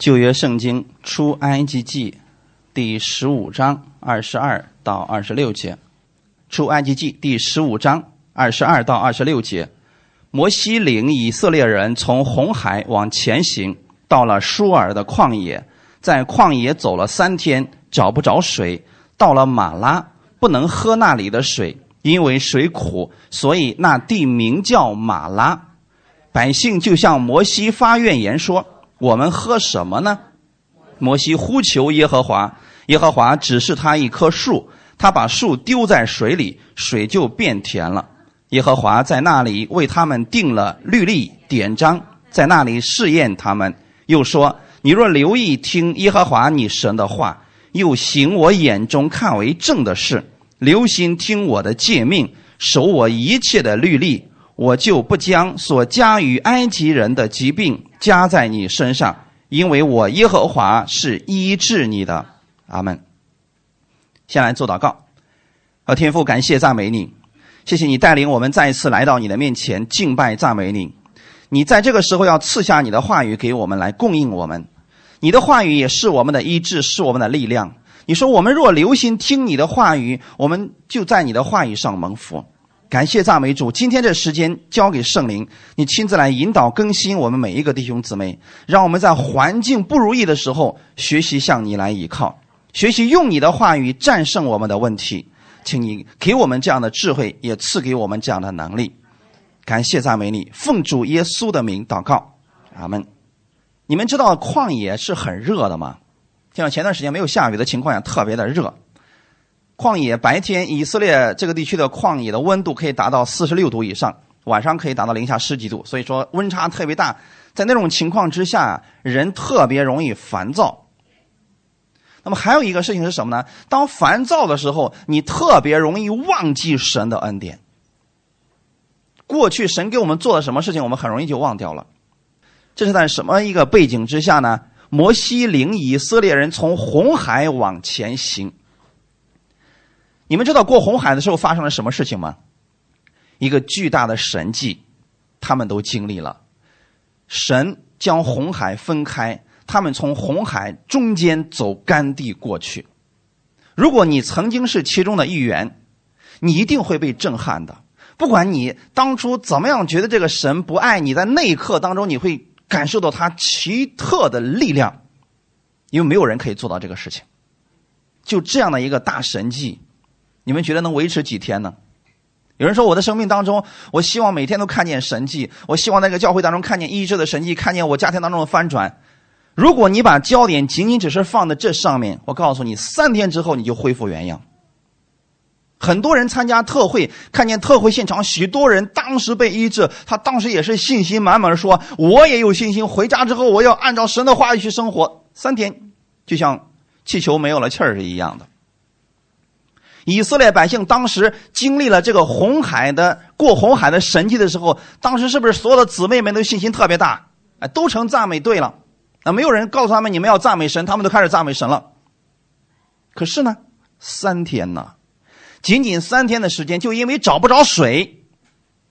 旧约圣经出埃及记第十五章二十二到二十六节，出埃及记第十五章二十二到二十六节，摩西领以色列人从红海往前行，到了舒尔的旷野，在旷野走了三天，找不着水，到了马拉，不能喝那里的水，因为水苦，所以那地名叫马拉。百姓就向摩西发怨言说。我们喝什么呢？摩西呼求耶和华，耶和华指示他一棵树，他把树丢在水里，水就变甜了。耶和华在那里为他们定了律例典章，在那里试验他们。又说：你若留意听耶和华你神的话，又行我眼中看为正的事，留心听我的诫命，守我一切的律例。我就不将所加于埃及人的疾病加在你身上，因为我耶和华是医治你的。阿门。先来做祷告，和天父感谢赞美你，谢谢你带领我们再一次来到你的面前敬拜赞美你。你在这个时候要赐下你的话语给我们来供应我们，你的话语也是我们的医治，是我们的力量。你说我们若留心听你的话语，我们就在你的话语上蒙福。感谢赞美主，今天这时间交给圣灵，你亲自来引导更新我们每一个弟兄姊妹，让我们在环境不如意的时候学习向你来依靠，学习用你的话语战胜我们的问题。请你给我们这样的智慧，也赐给我们这样的能力。感谢赞美你，奉主耶稣的名祷告，阿门。你们知道旷野是很热的吗？像前段时间没有下雨的情况下，特别的热。旷野白天，以色列这个地区的旷野的温度可以达到四十六度以上，晚上可以达到零下十几度，所以说温差特别大。在那种情况之下，人特别容易烦躁。那么还有一个事情是什么呢？当烦躁的时候，你特别容易忘记神的恩典。过去神给我们做了什么事情，我们很容易就忘掉了。这是在什么一个背景之下呢？摩西领以色列人从红海往前行。你们知道过红海的时候发生了什么事情吗？一个巨大的神迹，他们都经历了。神将红海分开，他们从红海中间走干地过去。如果你曾经是其中的一员，你一定会被震撼的。不管你当初怎么样觉得这个神不爱你，在那一刻当中，你会感受到他奇特的力量，因为没有人可以做到这个事情。就这样的一个大神迹。你们觉得能维持几天呢？有人说我的生命当中，我希望每天都看见神迹，我希望那个教会当中看见医治的神迹，看见我家庭当中的翻转。如果你把焦点仅仅只是放在这上面，我告诉你，三天之后你就恢复原样。很多人参加特会，看见特会现场，许多人当时被医治，他当时也是信心满满的说：“我也有信心，回家之后我要按照神的话语去生活。”三天就像气球没有了气儿是一样的。以色列百姓当时经历了这个红海的过红海的神迹的时候，当时是不是所有的姊妹们都信心特别大？哎，都成赞美队了。啊，没有人告诉他们你们要赞美神，他们都开始赞美神了。可是呢，三天呢，仅仅三天的时间，就因为找不着水，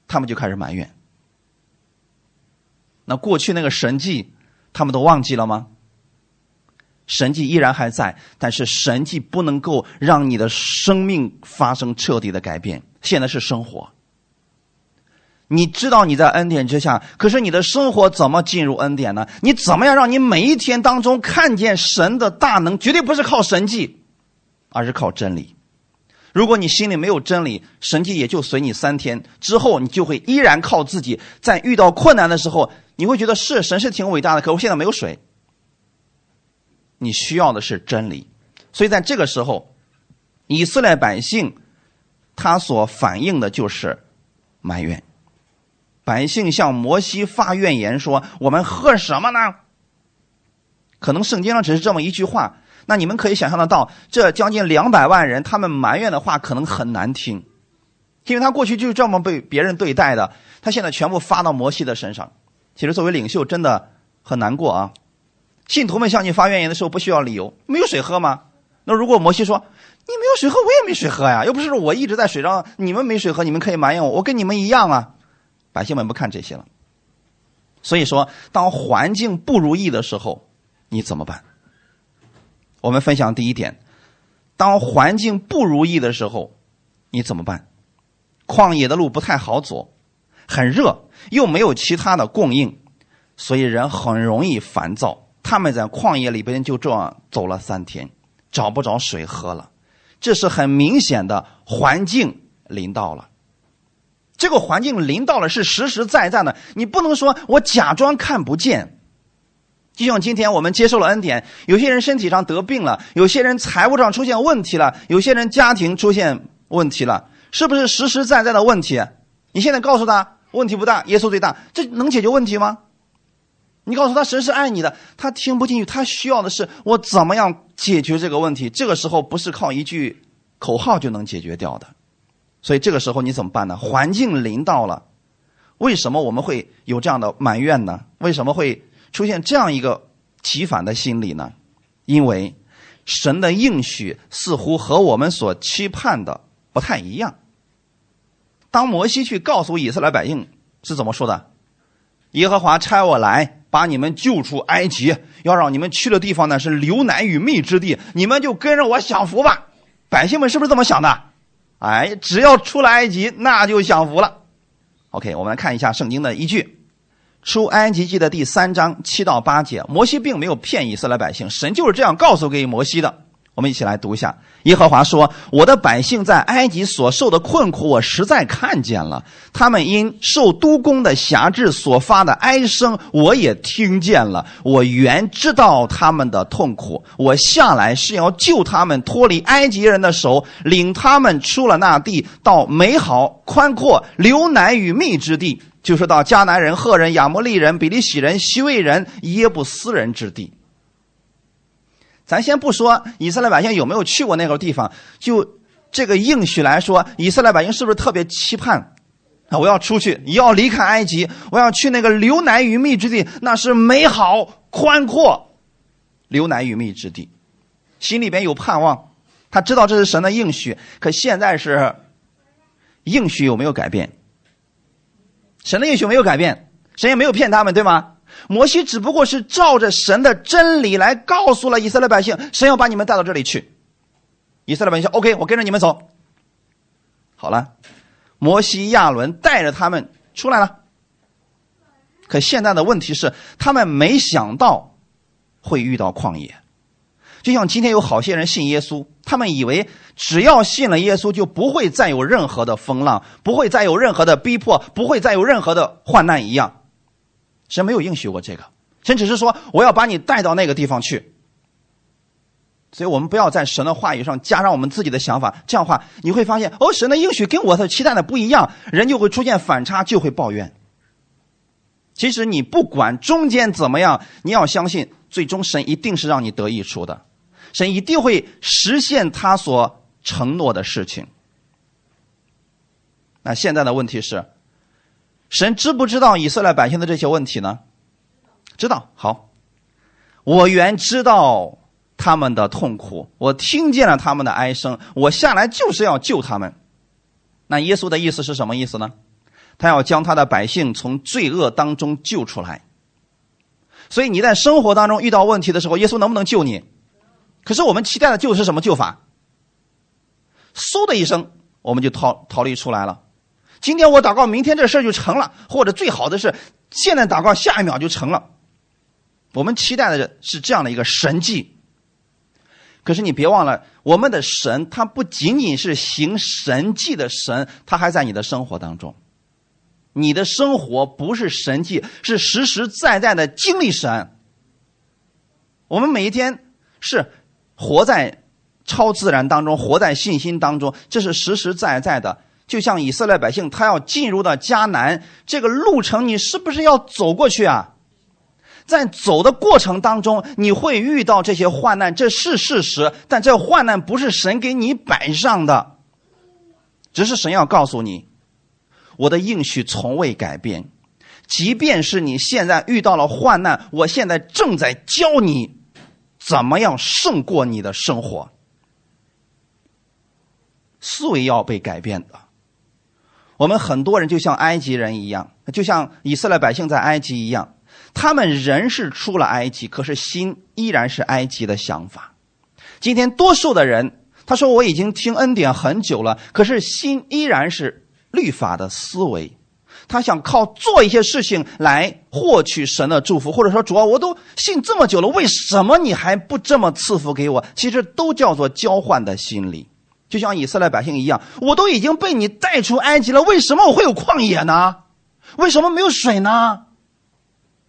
他们就开始埋怨。那过去那个神迹，他们都忘记了吗？神迹依然还在，但是神迹不能够让你的生命发生彻底的改变。现在是生活，你知道你在恩典之下，可是你的生活怎么进入恩典呢？你怎么样让你每一天当中看见神的大能？绝对不是靠神迹，而是靠真理。如果你心里没有真理，神迹也就随你三天之后，你就会依然靠自己。在遇到困难的时候，你会觉得是神是挺伟大的，可我现在没有水。你需要的是真理，所以在这个时候，以色列百姓他所反映的就是埋怨。百姓向摩西发怨言说：“我们喝什么呢？”可能圣经上只是这么一句话，那你们可以想象得到，这将近两百万人他们埋怨的话可能很难听，因为他过去就是这么被别人对待的，他现在全部发到摩西的身上。其实作为领袖，真的很难过啊。信徒们向你发怨言的时候，不需要理由，没有水喝吗？那如果摩西说你没有水喝，我也没水喝呀，又不是我一直在水上，你们没水喝，你们可以埋怨我，我跟你们一样啊。百姓们不看这些了。所以说，当环境不如意的时候，你怎么办？我们分享第一点：当环境不如意的时候，你怎么办？旷野的路不太好走，很热，又没有其他的供应，所以人很容易烦躁。他们在旷野里边就这样走了三天，找不着水喝了，这是很明显的环境临到了。这个环境临到了是实实在在的，你不能说我假装看不见。就像今天我们接受了恩典，有些人身体上得病了，有些人财务上出现问题了，有些人家庭出现问题了，是不是实实在在的问题？你现在告诉他问题不大，耶稣最大，这能解决问题吗？你告诉他神是爱你的，他听不进去，他需要的是我怎么样解决这个问题？这个时候不是靠一句口号就能解决掉的。所以这个时候你怎么办呢？环境临到了，为什么我们会有这样的埋怨呢？为什么会出现这样一个提反的心理呢？因为神的应许似乎和我们所期盼的不太一样。当摩西去告诉以色列百姓是怎么说的？耶和华差我来把你们救出埃及，要让你们去的地方呢是流奶与蜜之地，你们就跟着我享福吧。百姓们是不是这么想的？哎，只要出了埃及，那就享福了。OK，我们来看一下圣经的依据，《出埃及记》的第三章七到八节。摩西并没有骗以色列百姓，神就是这样告诉给摩西的。我们一起来读一下：耶和华说：“我的百姓在埃及所受的困苦，我实在看见了；他们因受督工的辖制所发的哀声，我也听见了。我原知道他们的痛苦，我下来是要救他们脱离埃及人的手，领他们出了那地，到美好宽阔、流奶与蜜之地，就是到迦南人、赫人、亚摩利人、比利洗人、西魏人、耶布斯人之地。”咱先不说以色列百姓有没有去过那个地方，就这个应许来说，以色列百姓是不是特别期盼啊？我要出去，要离开埃及，我要去那个流奶与蜜之地，那是美好宽阔，流奶与蜜之地，心里边有盼望。他知道这是神的应许，可现在是应许有没有改变？神的应许没有改变，神也没有骗他们，对吗？摩西只不过是照着神的真理来告诉了以色列百姓，神要把你们带到这里去。以色列百姓说：“OK，我跟着你们走。”好了，摩西亚伦带着他们出来了。可现在的问题是，他们没想到会遇到旷野。就像今天有好些人信耶稣，他们以为只要信了耶稣，就不会再有任何的风浪，不会再有任何的逼迫，不会再有任何的患难一样。神没有应许过这个，神只是说我要把你带到那个地方去。所以我们不要在神的话语上加上我们自己的想法，这样的话你会发现，哦，神的应许跟我的期待的不一样，人就会出现反差，就会抱怨。其实你不管中间怎么样，你要相信，最终神一定是让你得益处的，神一定会实现他所承诺的事情。那现在的问题是。神知不知道以色列百姓的这些问题呢？知道。好，我原知道他们的痛苦，我听见了他们的哀声，我下来就是要救他们。那耶稣的意思是什么意思呢？他要将他的百姓从罪恶当中救出来。所以你在生活当中遇到问题的时候，耶稣能不能救你？可是我们期待的救是什么救法？嗖的一声，我们就逃逃离出来了。今天我祷告，明天这事儿就成了；或者最好的是，现在祷告，下一秒就成了。我们期待的是这样的一个神迹。可是你别忘了，我们的神他不仅仅是行神迹的神，他还在你的生活当中。你的生活不是神迹，是实实在在的经历神。我们每一天是活在超自然当中，活在信心当中，这是实实在在的。就像以色列百姓，他要进入到迦南这个路程，你是不是要走过去啊？在走的过程当中，你会遇到这些患难，这是事实。但这患难不是神给你摆上的，只是神要告诉你，我的应许从未改变。即便是你现在遇到了患难，我现在正在教你怎么样胜过你的生活。思维要被改变的。我们很多人就像埃及人一样，就像以色列百姓在埃及一样，他们人是出了埃及，可是心依然是埃及的想法。今天多数的人，他说我已经听恩典很久了，可是心依然是律法的思维。他想靠做一些事情来获取神的祝福，或者说主啊，我都信这么久了，为什么你还不这么赐福给我？其实都叫做交换的心理，就像以色列百姓一样，我都已经被你带出埃及了，为什么我会有旷野呢？为什么没有水呢？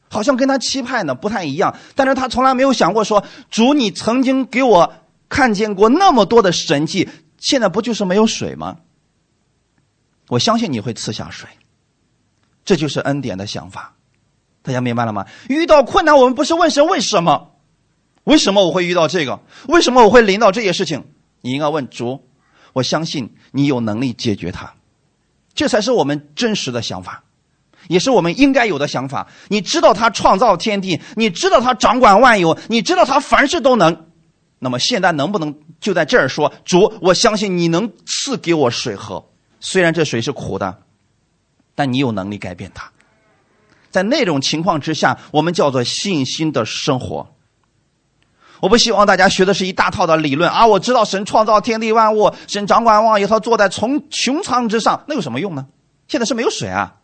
好像跟他期盼的不太一样，但是他从来没有想过说，主，你曾经给我看见过那么多的神迹，现在不就是没有水吗？我相信你会赐下水。这就是恩典的想法，大家明白了吗？遇到困难，我们不是问神为什么，为什么我会遇到这个？为什么我会临到这些事情？你应该问主，我相信你有能力解决它，这才是我们真实的想法，也是我们应该有的想法。你知道他创造天地，你知道他掌管万有，你知道他凡事都能。那么现在能不能就在这儿说，主，我相信你能赐给我水喝，虽然这水是苦的。但你有能力改变它，在那种情况之下，我们叫做信心的生活。我不希望大家学的是一大套的理论啊！我知道神创造天地万物，神掌管万有，他坐在从穹苍之上，那有什么用呢？现在是没有水啊，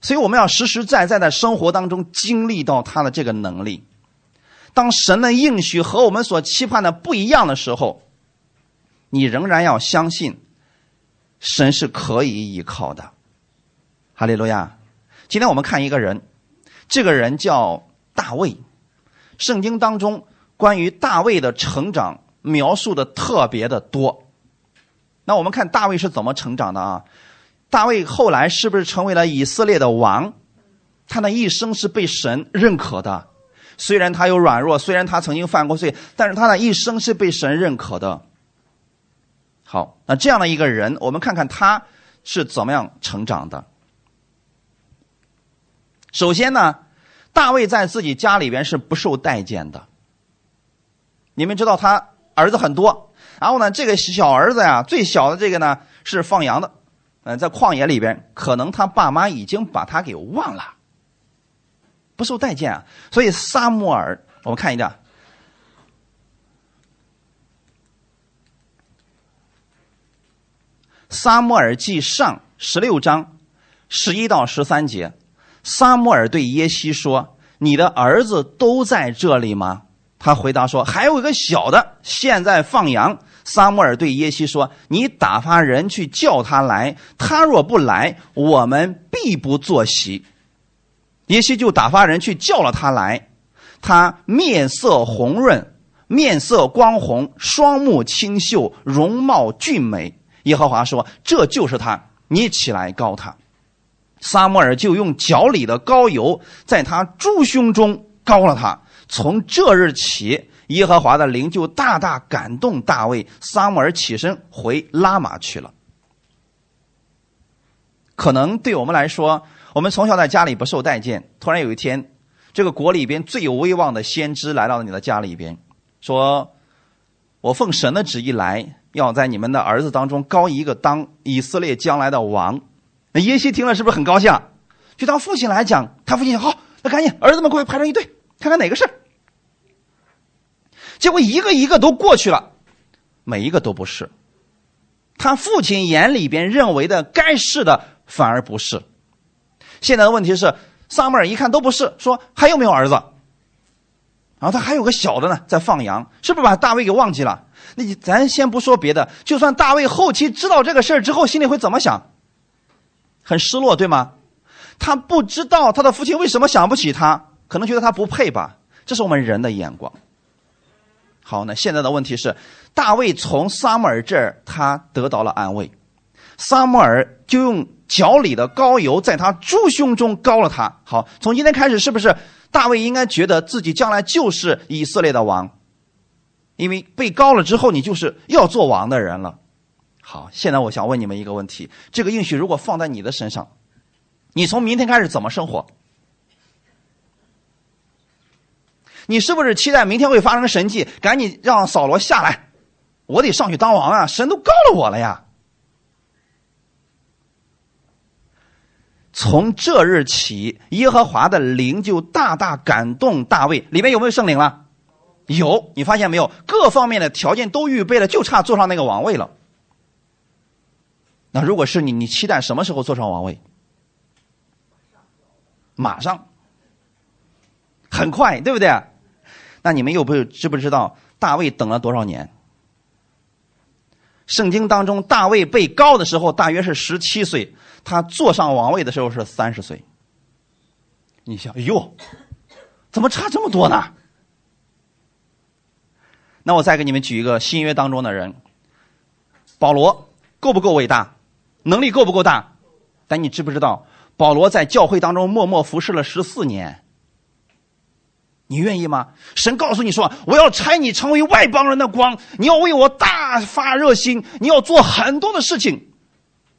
所以我们要实实在在的生活当中经历到他的这个能力。当神的应许和我们所期盼的不一样的时候，你仍然要相信，神是可以依靠的。哈利路亚！今天我们看一个人，这个人叫大卫。圣经当中关于大卫的成长描述的特别的多。那我们看大卫是怎么成长的啊？大卫后来是不是成为了以色列的王？他的一生是被神认可的。虽然他有软弱，虽然他曾经犯过罪，但是他的一生是被神认可的。好，那这样的一个人，我们看看他是怎么样成长的。首先呢，大卫在自己家里边是不受待见的。你们知道他儿子很多，然后呢，这个小儿子呀，最小的这个呢是放羊的，嗯，在旷野里边，可能他爸妈已经把他给忘了，不受待见啊。所以撒母耳，我们看一下，《撒母耳记上》十六章十一到十三节。撒母耳对耶西说：“你的儿子都在这里吗？”他回答说：“还有一个小的，现在放羊。”撒母耳对耶西说：“你打发人去叫他来，他若不来，我们必不坐席。”耶西就打发人去叫了他来，他面色红润，面色光红，双目清秀，容貌俊美。耶和华说：“这就是他，你起来告他。”撒母耳就用脚里的膏油在他猪胸中膏了他。从这日起，耶和华的灵就大大感动大卫。撒母耳起身回拉玛去了。可能对我们来说，我们从小在家里不受待见。突然有一天，这个国里边最有威望的先知来到了你的家里边，说：“我奉神的旨意来，要在你们的儿子当中高一个当以色列将来的王。”耶西听了是不是很高兴？就当父亲来讲，他父亲好，那赶紧儿子们过来排成一队，看看哪个是。结果一个一个都过去了，每一个都不是。他父亲眼里边认为的该是的，反而不是。现在的问题是，萨母尔一看都不是，说还有没有儿子？然后他还有个小的呢，在放羊，是不是把大卫给忘记了？那你咱先不说别的，就算大卫后期知道这个事儿之后，心里会怎么想？很失落，对吗？他不知道他的父亲为什么想不起他，可能觉得他不配吧。这是我们人的眼光。好，那现在的问题是，大卫从撒母耳这儿他得到了安慰，撒母耳就用脚里的膏油在他猪胸中膏了他。好，从今天开始，是不是大卫应该觉得自己将来就是以色列的王？因为被膏了之后，你就是要做王的人了。好，现在我想问你们一个问题：这个应许如果放在你的身上，你从明天开始怎么生活？你是不是期待明天会发生神迹？赶紧让扫罗下来，我得上去当王啊！神都告了我了呀！从这日起，耶和华的灵就大大感动大卫。里面有没有圣灵了？有。你发现没有？各方面的条件都预备了，就差坐上那个王位了。如果是你，你期待什么时候坐上王位？马上，很快，对不对？那你们又不知不知道大卫等了多少年？圣经当中，大卫被高的时候大约是十七岁，他坐上王位的时候是三十岁。你想，哎呦，怎么差这么多呢？那我再给你们举一个新约当中的人，保罗够不够伟大？能力够不够大？但你知不知道，保罗在教会当中默默服侍了十四年。你愿意吗？神告诉你说：“我要拆你成为外邦人的光，你要为我大发热心，你要做很多的事情。”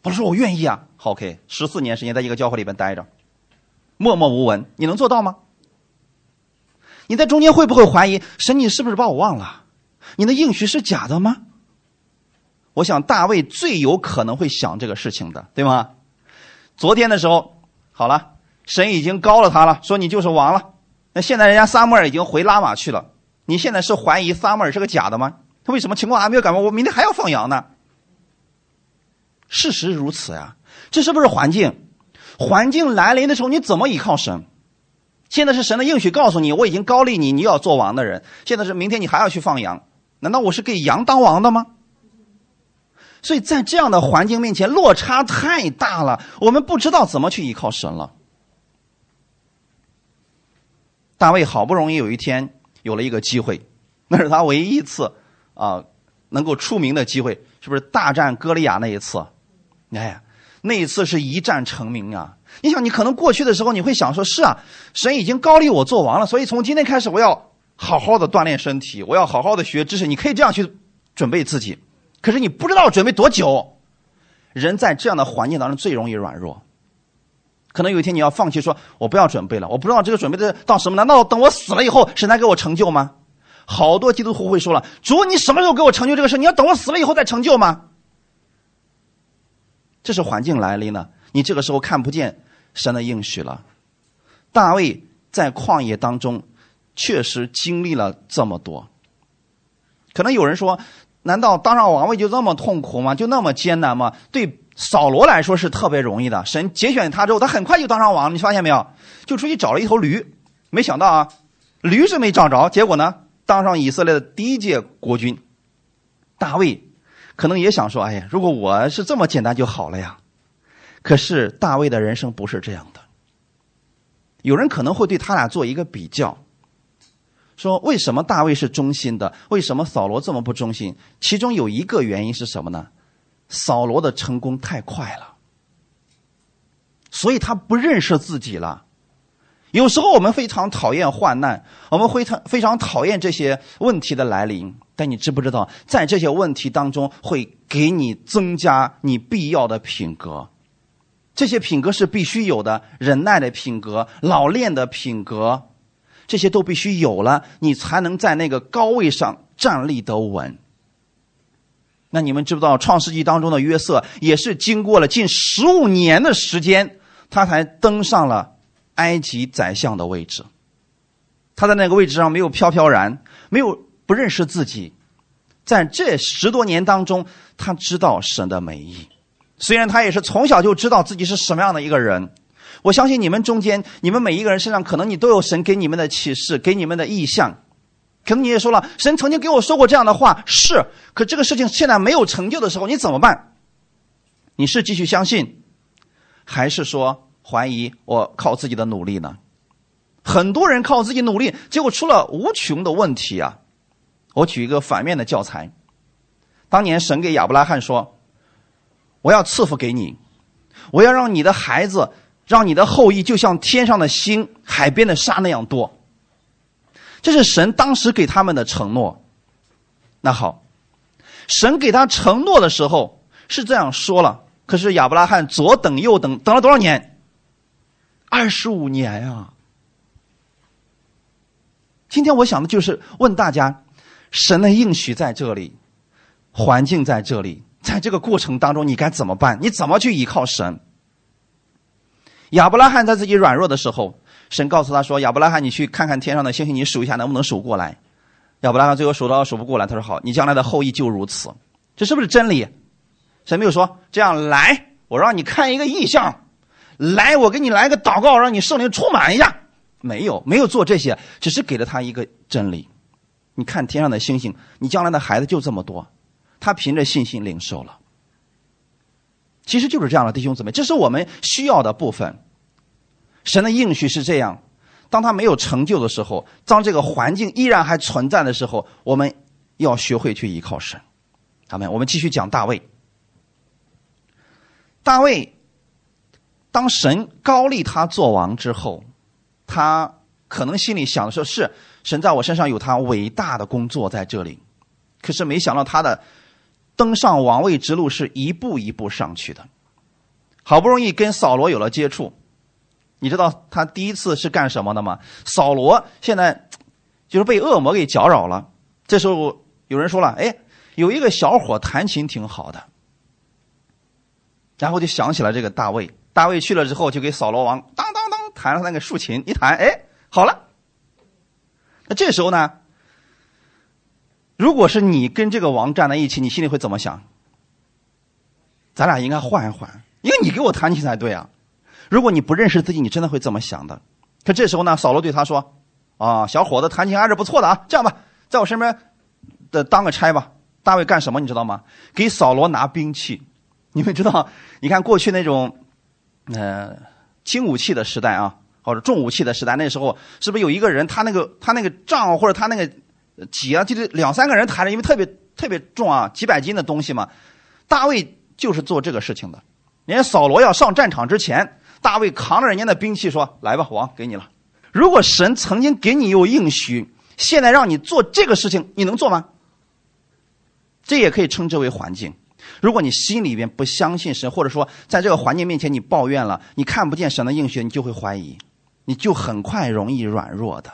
保罗说：“我愿意啊。”好，OK，十四年时间在一个教会里边待着，默默无闻，你能做到吗？你在中间会不会怀疑神？你是不是把我忘了？你的应许是假的吗？我想大卫最有可能会想这个事情的，对吗？昨天的时候，好了，神已经高了他了，说你就是王了。那现在人家撒母耳已经回拉玛去了，你现在是怀疑撒母耳是个假的吗？他为什么情况还没有改变？我明天还要放羊呢。事实如此呀，这是不是环境？环境来临的时候，你怎么依靠神？现在是神的应许告诉你，我已经高立你，你要做王的人。现在是明天你还要去放羊，难道我是给羊当王的吗？所以在这样的环境面前，落差太大了，我们不知道怎么去依靠神了。大卫好不容易有一天有了一个机会，那是他唯一一次啊能够出名的机会，是不是大战歌利亚那一次？哎，那一次是一战成名啊！你想，你可能过去的时候你会想说：是啊，神已经高立我做王了，所以从今天开始我要好好的锻炼身体，我要好好的学知识。你可以这样去准备自己，可是你不知道准备多久。人在这样的环境当中最容易软弱。可能有一天你要放弃，说我不要准备了，我不知道这个准备的到什么？难道等我死了以后，神才给我成就吗？好多基督徒会说了：“主，你什么时候给我成就这个事？你要等我死了以后再成就吗？”这是环境来临了，你这个时候看不见神的应许了。大卫在旷野当中确实经历了这么多。可能有人说：“难道当上王位就这么痛苦吗？就那么艰难吗？”对。扫罗来说是特别容易的，神节选他之后，他很快就当上王。你发现没有？就出去找了一头驴，没想到啊，驴是没找着，结果呢，当上以色列的第一届国君。大卫可能也想说：“哎呀，如果我是这么简单就好了呀。”可是大卫的人生不是这样的。有人可能会对他俩做一个比较，说为什么大卫是忠心的，为什么扫罗这么不忠心？其中有一个原因是什么呢？扫罗的成功太快了，所以他不认识自己了。有时候我们非常讨厌患难，我们非常非常讨厌这些问题的来临。但你知不知道，在这些问题当中，会给你增加你必要的品格。这些品格是必须有的，忍耐的品格、老练的品格，这些都必须有了，你才能在那个高位上站立得稳。那你们知不知道，《创世纪》当中的约瑟也是经过了近十五年的时间，他才登上了埃及宰相的位置。他在那个位置上没有飘飘然，没有不认识自己，在这十多年当中，他知道神的美意。虽然他也是从小就知道自己是什么样的一个人，我相信你们中间，你们每一个人身上，可能你都有神给你们的启示，给你们的意象。可能你也说了，神曾经给我说过这样的话，是。可这个事情现在没有成就的时候，你怎么办？你是继续相信，还是说怀疑我靠自己的努力呢？很多人靠自己努力，结果出了无穷的问题啊！我举一个反面的教材。当年神给亚伯拉罕说：“我要赐福给你，我要让你的孩子，让你的后裔就像天上的星、海边的沙那样多。”这是神当时给他们的承诺。那好，神给他承诺的时候是这样说了，可是亚伯拉罕左等右等，等了多少年？二十五年呀！今天我想的就是问大家：神的应许在这里，环境在这里，在这个过程当中，你该怎么办？你怎么去依靠神？亚伯拉罕在自己软弱的时候，神告诉他说：“亚伯拉罕，你去看看天上的星星，你数一下能不能数过来。”亚伯拉罕最后数到数不过来，他说：“好，你将来的后裔就如此。”这是不是真理？神没有说这样来，我让你看一个异象，来，我给你来个祷告，让你圣灵充满一下。没有，没有做这些，只是给了他一个真理。你看天上的星星，你将来的孩子就这么多，他凭着信心领受了。其实就是这样的，弟兄姊妹，这是我们需要的部分。神的应许是这样：当他没有成就的时候，当这个环境依然还存在的时候，我们要学会去依靠神。他们，我们继续讲大卫。大卫，当神高立他做王之后，他可能心里想的说：“是神在我身上有他伟大的工作在这里。”可是没想到他的。登上王位之路是一步一步上去的，好不容易跟扫罗有了接触，你知道他第一次是干什么的吗？扫罗现在就是被恶魔给搅扰了。这时候有人说了：“哎，有一个小伙弹琴挺好的。”然后就想起了这个大卫。大卫去了之后，就给扫罗王当当当弹了那个竖琴，一弹，哎，好了。那这时候呢？如果是你跟这个王站在一起，你心里会怎么想？咱俩应该换一换，因为你给我弹琴才对啊。如果你不认识自己，你真的会这么想的。可这时候呢，扫罗对他说：“啊，小伙子弹琴还是不错的啊。这样吧，在我身边的当个差吧。”大卫干什么你知道吗？给扫罗拿兵器。你们知道？你看过去那种，呃，轻武器的时代啊，或者重武器的时代，那时候是不是有一个人，他那个他那个杖或者他那个。几啊，就是两三个人抬着，因为特别特别重啊，几百斤的东西嘛。大卫就是做这个事情的。人家扫罗要上战场之前，大卫扛着人家的兵器说：“来吧，王给你了。”如果神曾经给你有应许，现在让你做这个事情，你能做吗？这也可以称之为环境。如果你心里边不相信神，或者说在这个环境面前你抱怨了，你看不见神的应许，你就会怀疑，你就很快容易软弱的。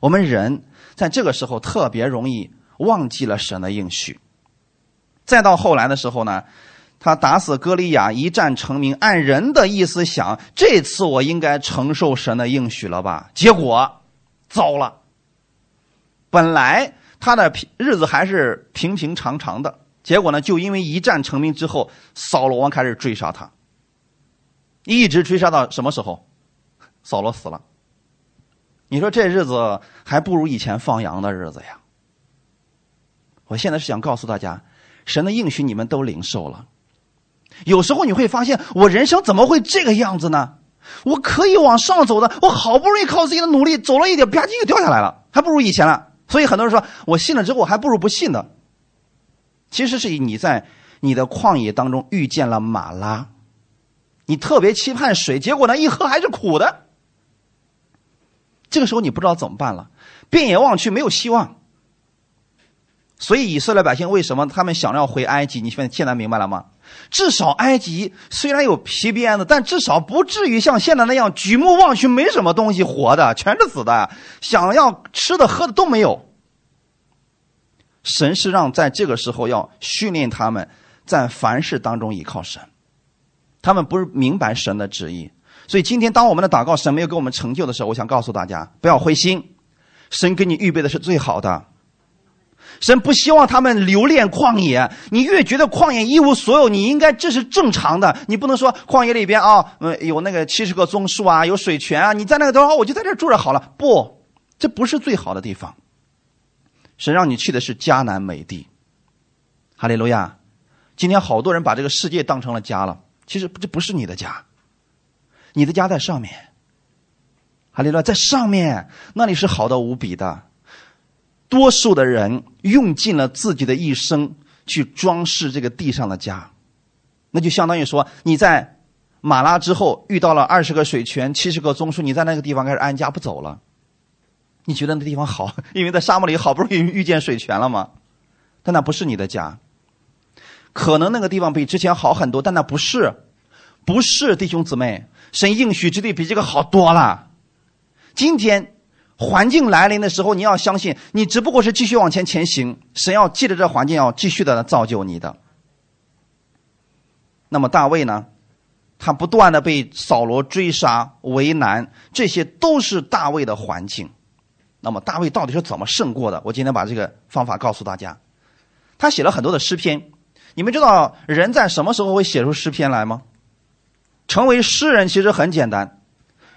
我们人。在这个时候特别容易忘记了神的应许，再到后来的时候呢，他打死歌利亚一战成名，按人的意思想，这次我应该承受神的应许了吧？结果糟了。本来他的日子还是平平常常的，结果呢，就因为一战成名之后，扫罗王开始追杀他，一直追杀到什么时候？扫罗死了。你说这日子还不如以前放羊的日子呀！我现在是想告诉大家，神的应许你们都领受了。有时候你会发现，我人生怎么会这个样子呢？我可以往上走的，我好不容易靠自己的努力走了一点，吧唧就掉下来了，还不如以前了。所以很多人说我信了之后还不如不信的。其实是你在你的旷野当中遇见了马拉，你特别期盼水，结果呢一喝还是苦的。这个时候你不知道怎么办了，遍眼望去没有希望。所以以色列百姓为什么他们想要回埃及？你现在现在明白了吗？至少埃及虽然有皮鞭子，但至少不至于像现在那样举目望去没什么东西活的，全是死的，想要吃的喝的都没有。神是让在这个时候要训练他们在凡事当中依靠神，他们不是明白神的旨意。所以今天，当我们的祷告神没有给我们成就的时候，我想告诉大家，不要灰心，神给你预备的是最好的。神不希望他们留恋旷野，你越觉得旷野一无所有，你应该这是正常的。你不能说旷野里边啊，嗯有那个七十个棕树啊，有水泉啊，你在那个地方，我就在这住着好了。不，这不是最好的地方。神让你去的是迦南美地。哈利路亚！今天好多人把这个世界当成了家了，其实这不是你的家。你的家在上面，哈利路亚，在上面那里是好的无比的。多数的人用尽了自己的一生去装饰这个地上的家，那就相当于说你在马拉之后遇到了二十个水泉、七十个棕树，你在那个地方开始安家不走了。你觉得那地方好，因为在沙漠里好不容易遇见水泉了吗？但那不是你的家。可能那个地方比之前好很多，但那不是，不是弟兄姊妹。神应许之地比这个好多了。今天环境来临的时候，你要相信，你只不过是继续往前前行。神要借着这环境，要继续的造就你的。那么大卫呢？他不断的被扫罗追杀为难，这些都是大卫的环境。那么大卫到底是怎么胜过的？我今天把这个方法告诉大家。他写了很多的诗篇，你们知道人在什么时候会写出诗篇来吗？成为诗人其实很简单，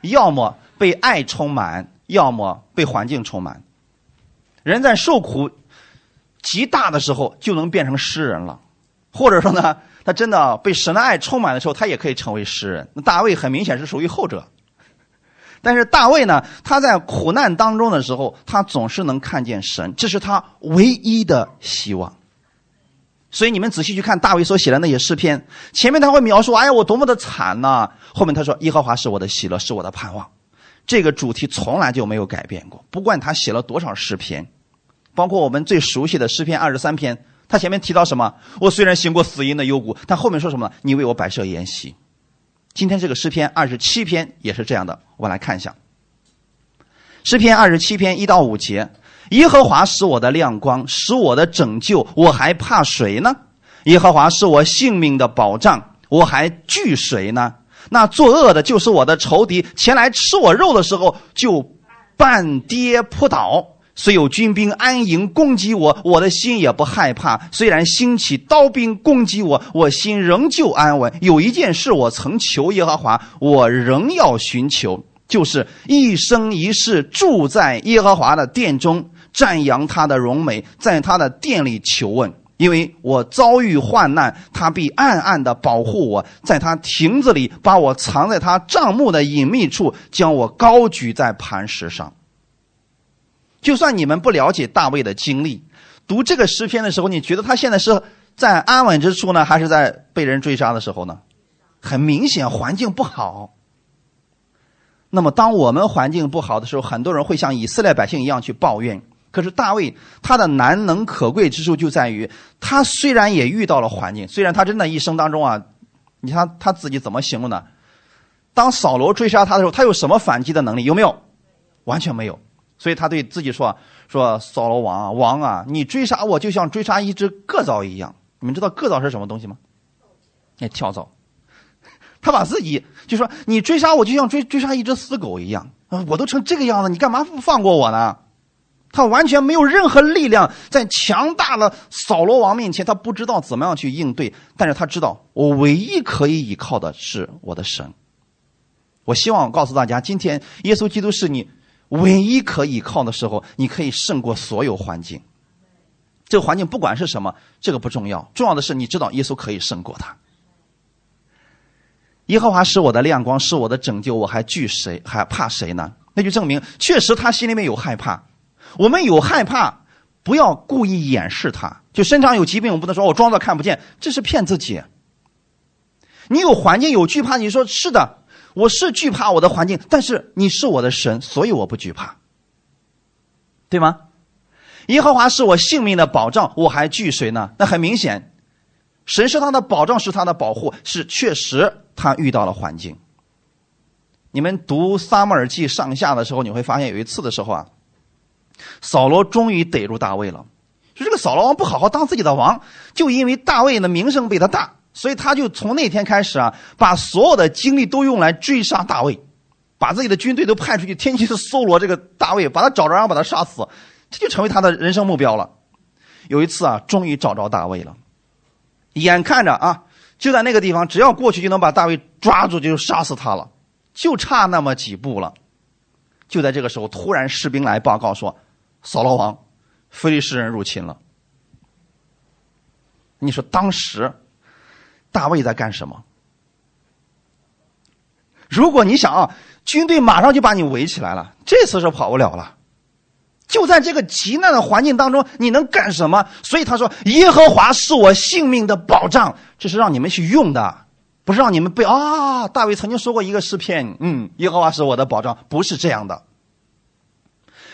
要么被爱充满，要么被环境充满。人在受苦极大的时候，就能变成诗人了，或者说呢？他真的被神的爱充满的时候，他也可以成为诗人。那大卫很明显是属于后者，但是大卫呢，他在苦难当中的时候，他总是能看见神，这是他唯一的希望。所以你们仔细去看大卫所写的那些诗篇，前面他会描述：“哎呀，我多么的惨呐！”后面他说：“耶和华是我的喜乐，是我的盼望。”这个主题从来就没有改变过，不管他写了多少诗篇，包括我们最熟悉的诗篇二十三篇。他前面提到什么？我虽然行过死荫的幽谷，但后面说什么呢？你为我摆设筵席。今天这个诗篇二十七篇也是这样的，我们来看一下。诗篇二十七篇一到五节：耶和华是我的亮光，使我的拯救，我还怕谁呢？耶和华是我性命的保障，我还惧谁呢？那作恶的就是我的仇敌，前来吃我肉的时候，就半跌扑倒。虽有军兵安营攻击我，我的心也不害怕。虽然兴起刀兵攻击我，我心仍旧安稳。有一件事我曾求耶和华，我仍要寻求，就是一生一世住在耶和华的殿中，赞扬他的荣美，在他的殿里求问。因为我遭遇患难，他必暗暗的保护我，在他亭子里把我藏在他帐幕的隐秘处，将我高举在磐石上。就算你们不了解大卫的经历，读这个诗篇的时候，你觉得他现在是在安稳之处呢，还是在被人追杀的时候呢？很明显，环境不好。那么，当我们环境不好的时候，很多人会像以色列百姓一样去抱怨。可是大卫他的难能可贵之处就在于，他虽然也遇到了环境，虽然他真的一生当中啊，你看他自己怎么形容呢？当扫罗追杀他的时候，他有什么反击的能力？有没有？完全没有。所以他对自己说：“说扫罗王啊，王啊，你追杀我就像追杀一只个蚤一样。你们知道个蚤是什么东西吗？那跳蚤。他把自己就说你追杀我就像追追杀一只死狗一样啊！我都成这个样子，你干嘛不放过我呢？他完全没有任何力量，在强大的扫罗王面前，他不知道怎么样去应对。但是他知道，我唯一可以依靠的是我的神。我希望我告诉大家，今天耶稣基督是你。”唯一可以依靠的时候，你可以胜过所有环境。这个环境不管是什么，这个不重要，重要的是你知道耶稣可以胜过他。耶和华是我的亮光，是我的拯救，我还惧谁？还怕谁呢？那就证明，确实他心里面有害怕。我们有害怕，不要故意掩饰它。就身上有疾病，我不能说我装作看不见，这是骗自己。你有环境有惧怕，你说是的。我是惧怕我的环境，但是你是我的神，所以我不惧怕，对吗？耶和华是我性命的保障，我还惧谁呢？那很明显，神是他的保障，是他的保护，是确实他遇到了环境。你们读撒母耳记上下的时候，你会发现有一次的时候啊，扫罗终于逮住大卫了，说这个扫罗王不好好当自己的王，就因为大卫的名声比他大。所以他就从那天开始啊，把所有的精力都用来追杀大卫，把自己的军队都派出去，天天去搜罗这个大卫，把他找着，然后把他杀死，这就成为他的人生目标了。有一次啊，终于找着大卫了，眼看着啊，就在那个地方，只要过去就能把大卫抓住，就杀死他了，就差那么几步了。就在这个时候，突然士兵来报告说，扫罗王，非利士人入侵了。你说当时。大卫在干什么？如果你想啊，军队马上就把你围起来了，这次是跑不了了。就在这个极难的环境当中，你能干什么？所以他说：“耶和华是我性命的保障。”这是让你们去用的，不是让你们背啊。大卫曾经说过一个诗篇，嗯，耶和华是我的保障，不是这样的。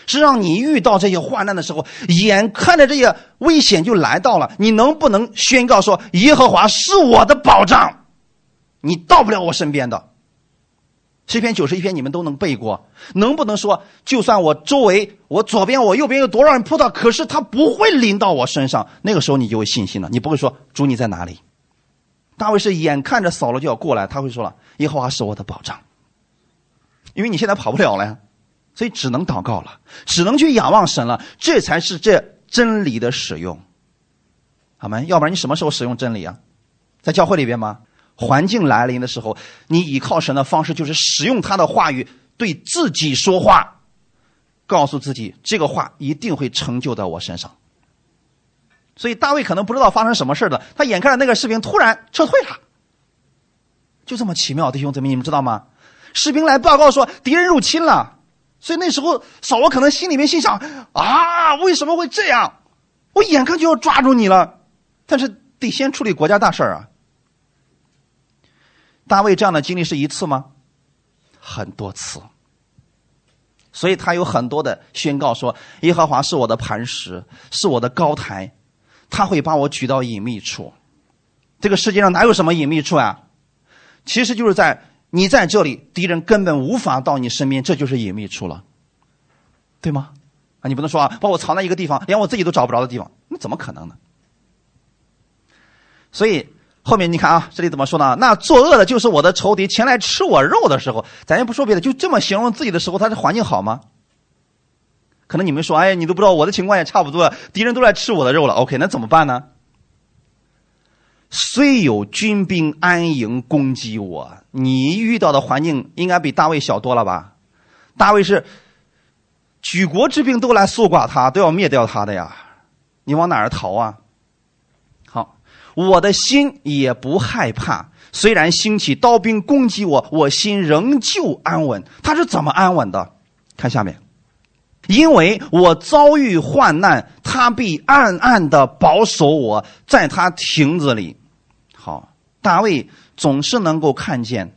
是让你遇到这些患难的时候，眼看着这些危险就来到了，你能不能宣告说耶和华是我的保障？你到不了我身边的。十篇九十一篇你们都能背过，能不能说就算我周围我左边我右边有多少人扑倒，可是他不会临到我身上？那个时候你就会信心了，你不会说主你在哪里？大卫是眼看着扫罗就要过来，他会说了：“耶和华是我的保障。”因为你现在跑不了了呀，所以只能祷告了，只能去仰望神了。这才是这真理的使用。好吗？要不然你什么时候使用真理啊？在教会里边吗？环境来临的时候，你倚靠神的方式就是使用他的话语对自己说话，告诉自己这个话一定会成就在我身上。所以大卫可能不知道发生什么事了，他眼看着那个士兵突然撤退了，就这么奇妙，弟兄姊妹，你们知道吗？士兵来报告说敌人入侵了，所以那时候扫罗可能心里面心想啊，为什么会这样？我眼看就要抓住你了，但是得先处理国家大事啊。大卫这样的经历是一次吗？很多次，所以他有很多的宣告说：“耶和华是我的磐石，是我的高台，他会把我举到隐秘处。”这个世界上哪有什么隐秘处啊？其实就是在你在这里，敌人根本无法到你身边，这就是隐秘处了，对吗？啊，你不能说啊，把我藏在一个地方，连我自己都找不着的地方，那怎么可能呢？所以。后面你看啊，这里怎么说呢？那作恶的就是我的仇敌，前来吃我肉的时候，咱也不说别的，就这么形容自己的时候，他的环境好吗？可能你们说，哎，你都不知道我的情况也差不多，敌人都来吃我的肉了。OK，那怎么办呢？虽有军兵安营攻击我，你遇到的环境应该比大卫小多了吧？大卫是举国之兵都来搜刮他，都要灭掉他的呀，你往哪儿逃啊？好我的心也不害怕，虽然兴起刀兵攻击我，我心仍旧安稳。他是怎么安稳的？看下面，因为我遭遇患难，他必暗暗的保守我，在他亭子里。好，大卫总是能够看见，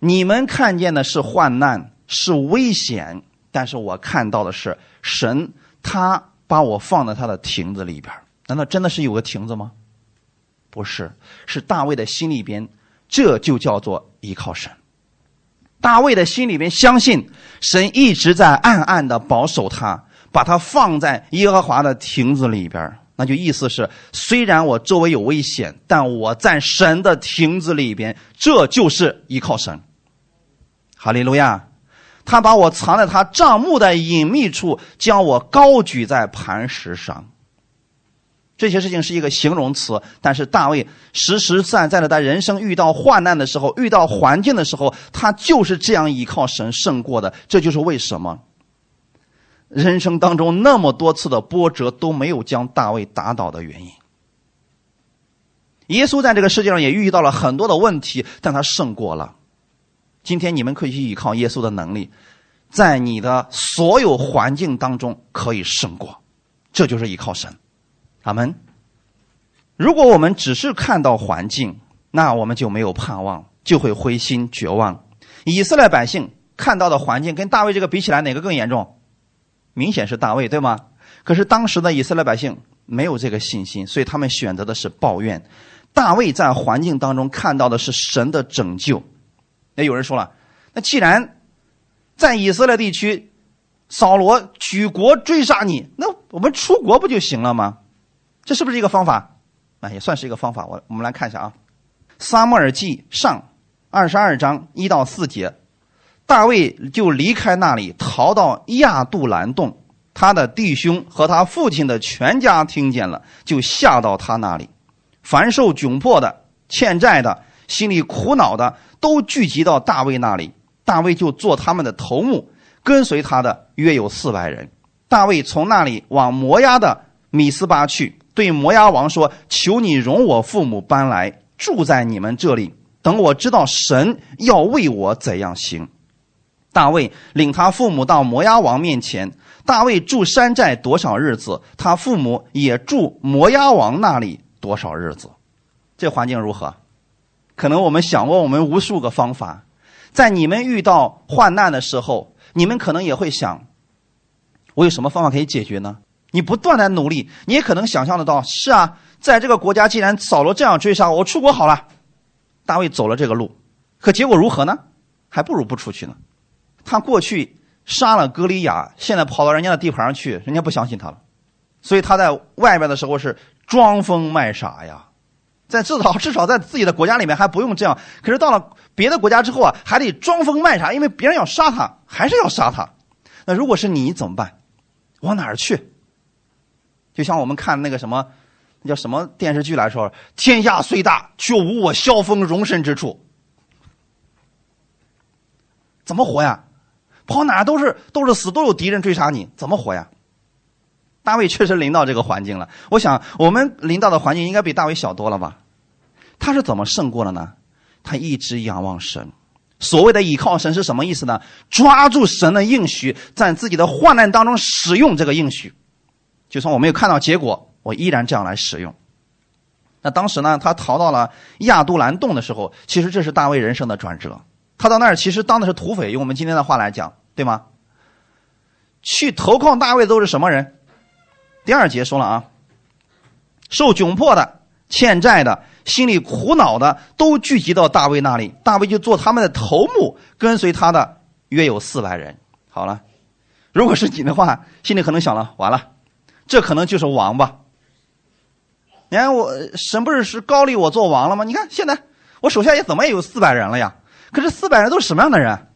你们看见的是患难，是危险，但是我看到的是神，他把我放在他的亭子里边。难道真的是有个亭子吗？不是，是大卫的心里边，这就叫做依靠神。大卫的心里边相信神一直在暗暗的保守他，把他放在耶和华的亭子里边。那就意思是，虽然我周围有危险，但我在神的亭子里边，这就是依靠神。哈利路亚！他把我藏在他帐幕的隐秘处，将我高举在磐石上。这些事情是一个形容词，但是大卫实实在在的在人生遇到患难的时候，遇到环境的时候，他就是这样依靠神胜过的。这就是为什么人生当中那么多次的波折都没有将大卫打倒的原因。耶稣在这个世界上也遇到了很多的问题，但他胜过了。今天你们可以去依靠耶稣的能力，在你的所有环境当中可以胜过，这就是依靠神。阿门。如果我们只是看到环境，那我们就没有盼望，就会灰心绝望。以色列百姓看到的环境跟大卫这个比起来，哪个更严重？明显是大卫，对吗？可是当时的以色列百姓没有这个信心，所以他们选择的是抱怨。大卫在环境当中看到的是神的拯救。那有人说了，那既然在以色列地区，扫罗举国追杀你，那我们出国不就行了吗？这是不是一个方法？啊，也算是一个方法。我我们来看一下啊，《撒母耳记上》二十二章一到四节，大卫就离开那里，逃到亚杜兰洞。他的弟兄和他父亲的全家听见了，就下到他那里。凡受窘迫的、欠债的、心里苦恼的，都聚集到大卫那里。大卫就做他们的头目，跟随他的约有四百人。大卫从那里往摩押的米斯巴去。对摩押王说：“求你容我父母搬来住在你们这里，等我知道神要为我怎样行。”大卫领他父母到摩押王面前。大卫住山寨多少日子，他父母也住摩押王那里多少日子。这环境如何？可能我们想过我们无数个方法，在你们遇到患难的时候，你们可能也会想：我有什么方法可以解决呢？你不断的努力，你也可能想象得到，是啊，在这个国家，既然扫罗这样追杀我，我出国好了。大卫走了这个路，可结果如何呢？还不如不出去呢。他过去杀了歌利亚，现在跑到人家的地盘上去，人家不相信他了，所以他在外边的时候是装疯卖傻呀。在至少至少在自己的国家里面还不用这样，可是到了别的国家之后啊，还得装疯卖傻，因为别人要杀他，还是要杀他。那如果是你怎么办？往哪儿去？就像我们看那个什么，那叫什么电视剧来说，天下虽大，却无我萧峰容身之处。怎么活呀？跑哪都是都是死，都有敌人追杀你，怎么活呀？大卫确实临到这个环境了。我想，我们临到的环境应该比大卫小多了吧？他是怎么胜过了呢？他一直仰望神。所谓的倚靠神是什么意思呢？抓住神的应许，在自己的患难当中使用这个应许。就算我没有看到结果，我依然这样来使用。那当时呢，他逃到了亚杜兰洞的时候，其实这是大卫人生的转折。他到那儿其实当的是土匪，用我们今天的话来讲，对吗？去投靠大卫都是什么人？第二节说了啊，受窘迫的、欠债的、心里苦恼的，都聚集到大卫那里。大卫就做他们的头目，跟随他的约有四百人。好了，如果是你的话，心里可能想了：完了，这可能就是王吧？你看我神不是是高立我做王了吗？你看现在我手下也怎么也有四百人了呀？可是四百人都是什么样的人？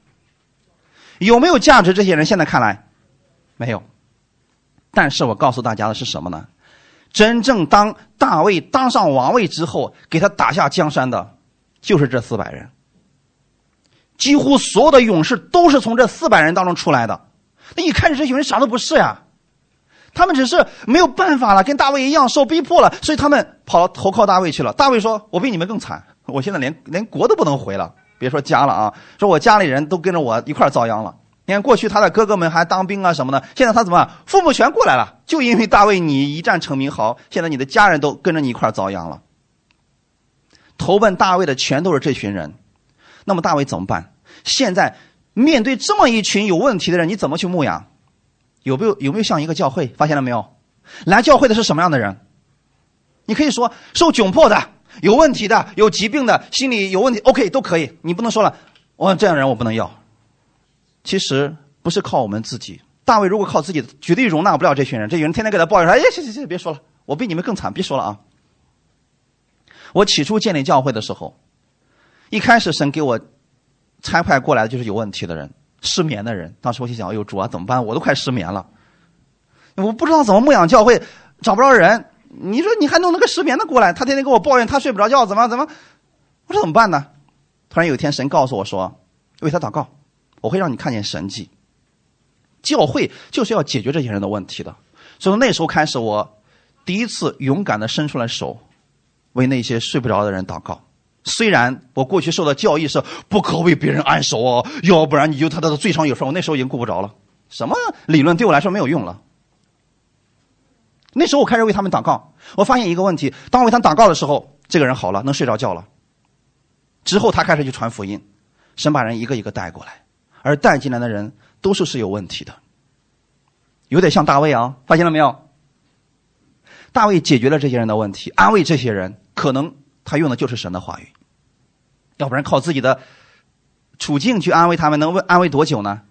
有没有价值？这些人现在看来没有。但是我告诉大家的是什么呢？真正当大卫当上王位之后，给他打下江山的，就是这四百人。几乎所有的勇士都是从这四百人当中出来的。那一开始这些人啥都不是呀，他们只是没有办法了，跟大卫一样受逼迫了，所以他们跑投靠大卫去了。大卫说：“我比你们更惨，我现在连连国都不能回了，别说家了啊，说我家里人都跟着我一块遭殃了。”你看，过去他的哥哥们还当兵啊什么的，现在他怎么父母全过来了？就因为大卫你一战成名，好，现在你的家人都跟着你一块遭殃了。投奔大卫的全都是这群人，那么大卫怎么办？现在面对这么一群有问题的人，你怎么去牧养？有没有有没有像一个教会？发现了没有？来教会的是什么样的人？你可以说受窘迫的、有问题的、有疾病的、心理有问题，OK 都可以。你不能说了，我这样人我不能要。其实不是靠我们自己。大卫如果靠自己，绝对容纳不了这群人。这群人天天给他抱怨说：“哎，行行行，别说了，我比你们更惨，别说了啊！”我起初建立教会的时候，一开始神给我差派过来的就是有问题的人，失眠的人。当时我心想：“哎呦，主啊，怎么办？我都快失眠了，我不知道怎么牧养教会，找不着人。你说你还弄那个失眠的过来，他天天跟我抱怨他睡不着觉，怎么怎么？我说怎么办呢？突然有一天，神告诉我说：“为他祷告。”我会让你看见神迹。教会就是要解决这些人的问题的，所以从那时候开始，我第一次勇敢的伸出来手，为那些睡不着的人祷告。虽然我过去受的教义是不可为别人安守哦，要不然你就他的罪上有份。我那时候已经顾不着了，什么理论对我来说没有用了。那时候我开始为他们祷告，我发现一个问题：当我为他祷告的时候，这个人好了，能睡着觉了。之后他开始去传福音，神把人一个一个带过来。而带进来的人都是是有问题的，有点像大卫啊，发现了没有？大卫解决了这些人的问题，安慰这些人，可能他用的就是神的话语，要不然靠自己的处境去安慰他们，能安慰多久呢？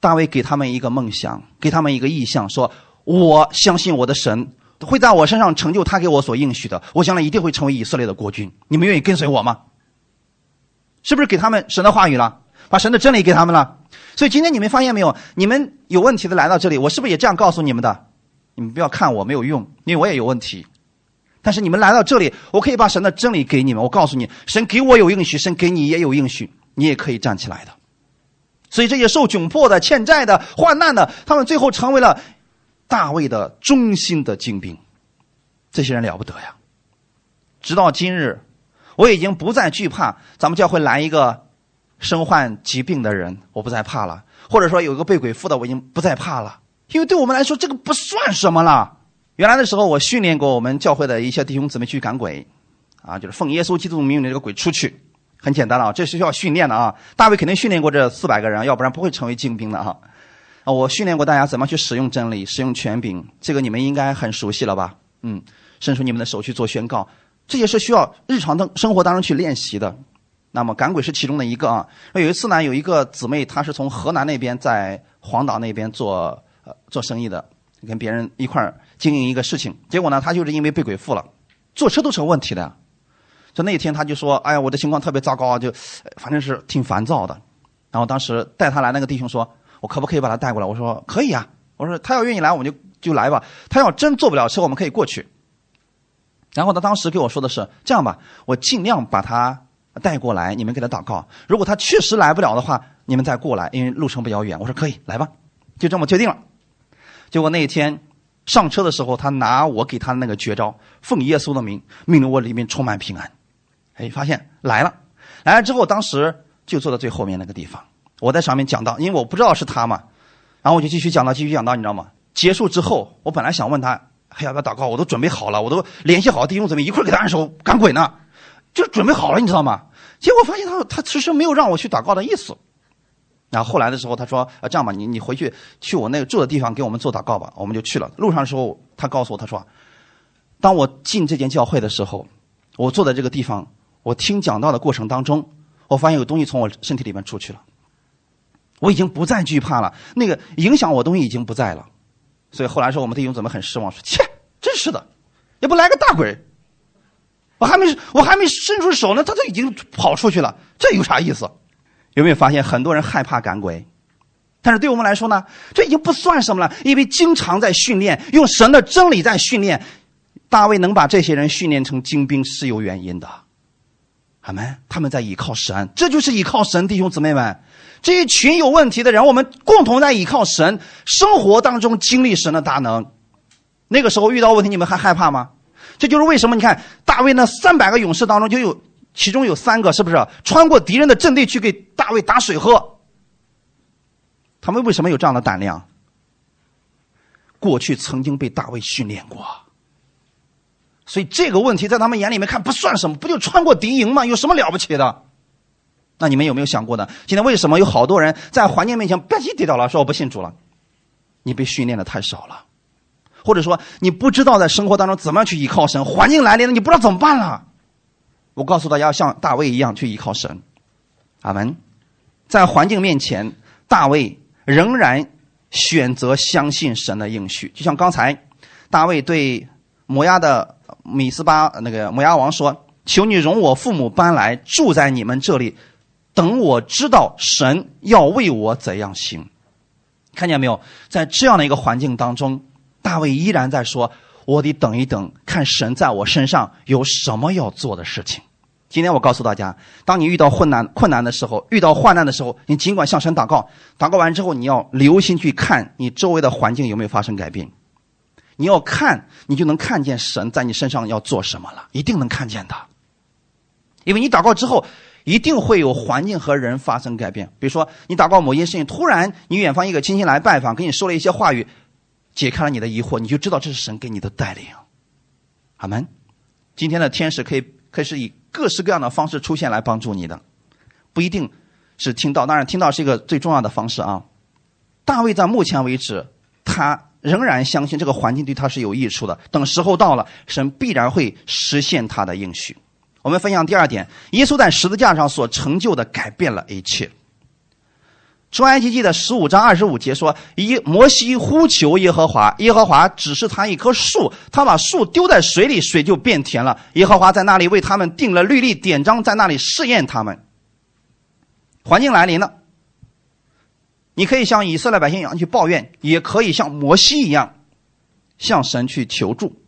大卫给他们一个梦想，给他们一个意向，说：“我相信我的神会在我身上成就他给我所应许的，我将来一定会成为以色列的国君。你们愿意跟随我吗？”是不是给他们神的话语了？把神的真理给他们了，所以今天你们发现没有？你们有问题的来到这里，我是不是也这样告诉你们的？你们不要看我没有用，因为我也有问题。但是你们来到这里，我可以把神的真理给你们。我告诉你，神给我有应许，神给你也有应许，你也可以站起来的。所以这些受窘迫的、欠债的、患难的，他们最后成为了大卫的忠心的精兵。这些人了不得呀！直到今日，我已经不再惧怕咱们教会来一个。身患疾病的人，我不再怕了；或者说有一个被鬼附的，我已经不再怕了，因为对我们来说，这个不算什么了。原来的时候，我训练过我们教会的一些弟兄姊妹去赶鬼，啊，就是奉耶稣基督名令这个鬼出去，很简单了，这是需要训练的啊。大卫肯定训练过这四百个人，要不然不会成为精兵的哈。啊，我训练过大家怎么去使用真理，使用权柄，这个你们应该很熟悉了吧？嗯，伸出你们的手去做宣告，这也是需要日常的生活当中去练习的。那么赶鬼是其中的一个啊。那有一次呢，有一个姊妹，她是从河南那边在黄岛那边做呃做生意的，跟别人一块儿经营一个事情。结果呢，她就是因为被鬼附了，坐车都成问题的。就那天他就说：“哎呀，我的情况特别糟糕，就反正是挺烦躁的。”然后当时带他来那个弟兄说：“我可不可以把他带过来？”我说：“可以啊。”我说：“他要愿意来，我们就就来吧。他要真坐不了车，我们可以过去。”然后他当时给我说的是：“这样吧，我尽量把他带过来，你们给他祷告。如果他确实来不了的话，你们再过来，因为路程比较远。”我说：“可以，来吧。”就这么决定了。结果那一天上车的时候，他拿我给他的那个绝招，奉耶稣的名，命令我里面充满平安。哎，发现来了，来了之后，当时就坐在最后面那个地方。我在上面讲到，因为我不知道是他嘛，然后我就继续讲到，继续讲到，你知道吗？结束之后，我本来想问他还要不要祷告，我都准备好了，我都联系好弟兄姊妹，一块给他按手，赶鬼呢，就准备好了，你知道吗？结果发现他他其实没有让我去祷告的意思。然后后来的时候，他说：“啊，这样吧，你你回去去我那个住的地方给我们做祷告吧。”我们就去了。路上的时候，他告诉我，他说：“当我进这间教会的时候，我坐在这个地方。”我听讲道的过程当中，我发现有东西从我身体里面出去了。我已经不再惧怕了，那个影响我东西已经不在了。所以后来说我们弟兄姊妹很失望，说：“切，真是的，也不来个大鬼，我还没我还没伸出手呢，他都已经跑出去了，这有啥意思？”有没有发现很多人害怕赶鬼？但是对我们来说呢，这已经不算什么了，因为经常在训练，用神的真理在训练。大卫能把这些人训练成精兵是有原因的。阿门！他们在依靠神，这就是依靠神，弟兄姊妹们，这一群有问题的人，我们共同在依靠神，生活当中经历神的大能。那个时候遇到问题，你们还害怕吗？这就是为什么你看大卫那三百个勇士当中，就有其中有三个，是不是穿过敌人的阵地去给大卫打水喝？他们为什么有这样的胆量？过去曾经被大卫训练过。所以这个问题在他们眼里面看不算什么，不就穿过敌营吗？有什么了不起的？那你们有没有想过呢？今天为什么有好多人在环境面前吧唧跌倒了，说我不信主了？你被训练的太少了，或者说你不知道在生活当中怎么样去依靠神。环境来临了，你不知道怎么办了。我告诉大家，像大卫一样去依靠神。阿门。在环境面前，大卫仍然选择相信神的应许。就像刚才大卫对摩押的。米斯巴那个摩押王说：“求你容我父母搬来住在你们这里，等我知道神要为我怎样行。”看见没有？在这样的一个环境当中，大卫依然在说：“我得等一等，看神在我身上有什么要做的事情。”今天我告诉大家，当你遇到困难困难的时候，遇到患难的时候，你尽管向神祷告，祷告完之后，你要留心去看你周围的环境有没有发生改变。你要看，你就能看见神在你身上要做什么了，一定能看见的。因为你祷告之后，一定会有环境和人发生改变。比如说，你祷告某件事情，突然你远方一个亲戚来拜访，给你说了一些话语，解开了你的疑惑，你就知道这是神给你的带领。阿门。今天的天使可以可以是以各式各样的方式出现来帮助你的，不一定是听到，当然听到是一个最重要的方式啊。大卫在目前为止，他。仍然相信这个环境对他是有益处的。等时候到了，神必然会实现他的应许。我们分享第二点：耶稣在十字架上所成就的改变了一切。出埃及记的十五章二十五节说：“一摩西呼求耶和华，耶和华指示他一棵树，他把树丢在水里，水就变甜了。耶和华在那里为他们定了律例典章，在那里试验他们。环境来临了。”你可以像以色列百姓一样去抱怨，也可以像摩西一样向神去求助，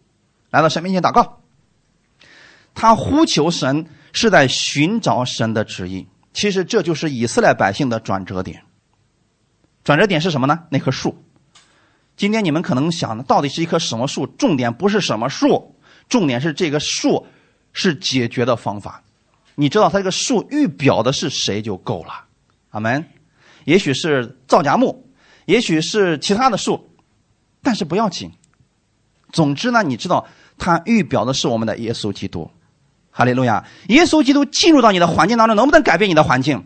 来到神面前祷告。他呼求神是在寻找神的旨意。其实这就是以色列百姓的转折点。转折点是什么呢？那棵树。今天你们可能想的，到底是一棵什么树？重点不是什么树，重点是这个树是解决的方法。你知道它这个树预表的是谁就够了。阿门。也许是皂荚木，也许是其他的树，但是不要紧。总之呢，你知道它预表的是我们的耶稣基督，哈利路亚！耶稣基督进入到你的环境当中，能不能改变你的环境？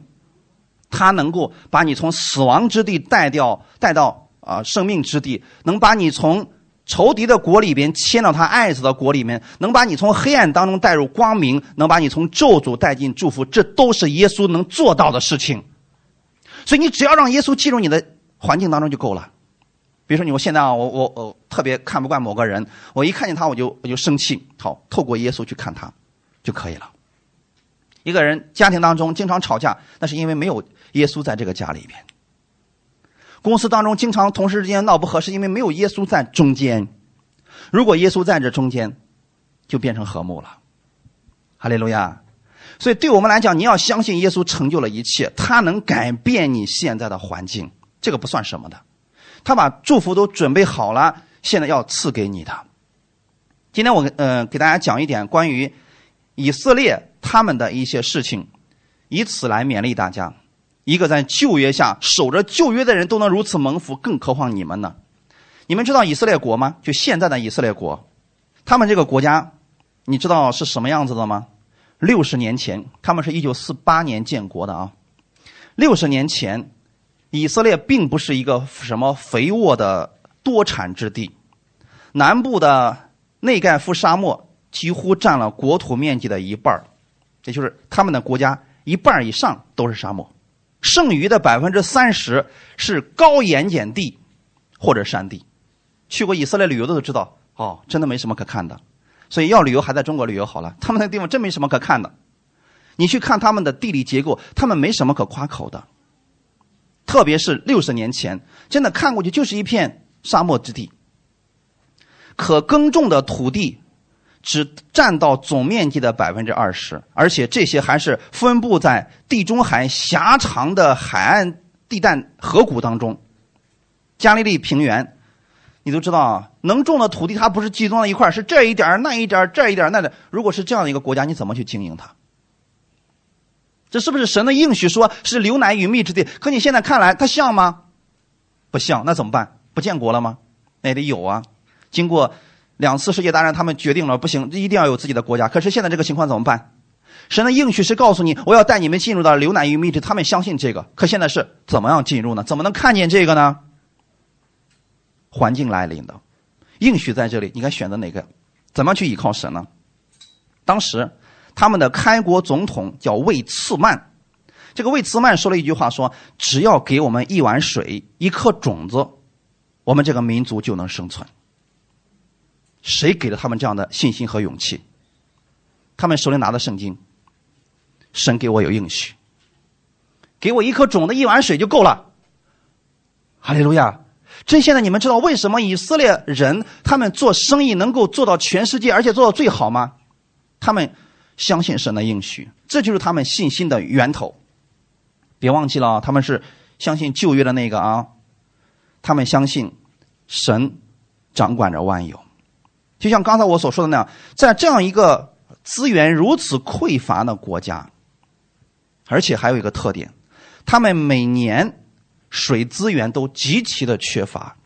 他能够把你从死亡之地带掉，带到啊生命之地，能把你从仇敌的国里边迁到他爱子的国里面，能把你从黑暗当中带入光明，能把你从咒诅带进祝福，这都是耶稣能做到的事情。所以你只要让耶稣进入你的环境当中就够了。比如说你我现在啊，我我我特别看不惯某个人，我一看见他我就我就生气。好，透过耶稣去看他就可以了。一个人家庭当中经常吵架，那是因为没有耶稣在这个家里边。公司当中经常同事之间闹不和，是因为没有耶稣在中间。如果耶稣在这中间，就变成和睦了。哈利路亚！所以对我们来讲，你要相信耶稣成就了一切，他能改变你现在的环境，这个不算什么的。他把祝福都准备好了，现在要赐给你的。今天我呃给大家讲一点关于以色列。他们的一些事情，以此来勉励大家。一个在旧约下守着旧约的人都能如此蒙福，更何况你们呢？你们知道以色列国吗？就现在的以色列国，他们这个国家，你知道是什么样子的吗？六十年前，他们是一九四八年建国的啊。六十年前，以色列并不是一个什么肥沃的多产之地，南部的内盖夫沙漠几乎占了国土面积的一半。也就是他们的国家一半以上都是沙漠，剩余的百分之三十是高盐碱地或者山地。去过以色列旅游的都知道，哦，真的没什么可看的。所以要旅游还在中国旅游好了。他们那地方真没什么可看的。你去看他们的地理结构，他们没什么可夸口的。特别是六十年前，真的看过去就是一片沙漠之地，可耕种的土地。只占到总面积的百分之二十，而且这些还是分布在地中海狭长的海岸地带河谷当中。加利利平原，你都知道啊，能种的土地它不是集中在一块是这一点那一点这一点那的。如果是这样的一个国家，你怎么去经营它？这是不是神的应许？说是流奶与蜜之地，可你现在看来，它像吗？不像，那怎么办？不建国了吗？那也得有啊，经过。两次世界大战，他们决定了不行，一定要有自己的国家。可是现在这个情况怎么办？神的应许是告诉你，我要带你们进入到流奶与蜜之，他们相信这个。可现在是怎么样进入呢？怎么能看见这个呢？环境来临的，应许在这里，你该选择哪个？怎么去依靠神呢？当时他们的开国总统叫魏茨曼，这个魏茨曼说了一句话，说只要给我们一碗水、一颗种子，我们这个民族就能生存。谁给了他们这样的信心和勇气？他们手里拿的圣经，神给我有应许，给我一颗种子、一碗水就够了。哈利路亚！这现在你们知道为什么以色列人他们做生意能够做到全世界，而且做到最好吗？他们相信神的应许，这就是他们信心的源头。别忘记了啊，他们是相信旧约的那个啊，他们相信神掌管着万有。就像刚才我所说的那样，在这样一个资源如此匮乏的国家，而且还有一个特点，他们每年水资源都极其的缺乏，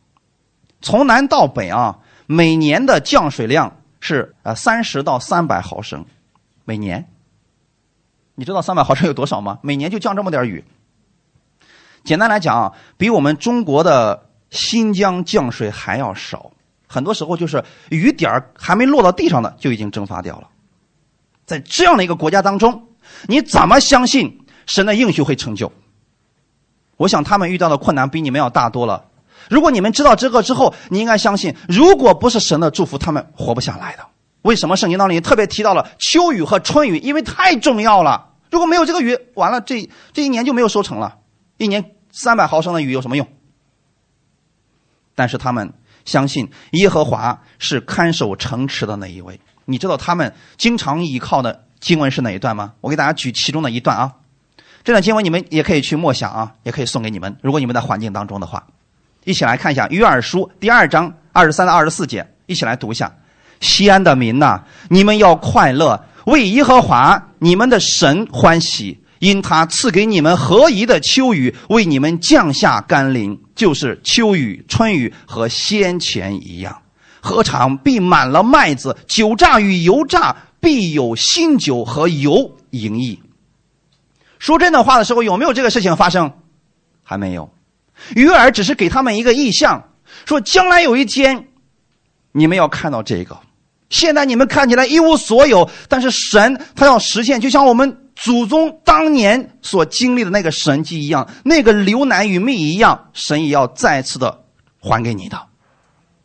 从南到北啊，每年的降水量是呃三十到三百毫升，每年。你知道三百毫升有多少吗？每年就降这么点雨。简单来讲啊，比我们中国的新疆降水还要少。很多时候就是雨点儿还没落到地上的就已经蒸发掉了，在这样的一个国家当中，你怎么相信神的应许会成就？我想他们遇到的困难比你们要大多了。如果你们知道这个之后，你应该相信，如果不是神的祝福，他们活不下来的。为什么圣经当中特别提到了秋雨和春雨？因为太重要了。如果没有这个雨，完了这这一年就没有收成了。一年三百毫升的雨有什么用？但是他们。相信耶和华是看守城池的那一位。你知道他们经常依靠的经文是哪一段吗？我给大家举其中的一段啊。这段经文你们也可以去默想啊，也可以送给你们。如果你们在环境当中的话，一起来看一下约珥书第二章二十三到二十四节，一起来读一下。西安的民呐，你们要快乐，为耶和华你们的神欢喜。因他赐给你们合宜的秋雨，为你们降下甘霖，就是秋雨、春雨和先前一样。何尝必满了麦子，酒榨与油榨必有新酒和油盈溢。说真的话的时候，有没有这个事情发生？还没有。鱼儿只是给他们一个意向，说将来有一天，你们要看到这个。现在你们看起来一无所有，但是神他要实现，就像我们。祖宗当年所经历的那个神迹一样，那个流难与蜜一样，神也要再次的还给你的，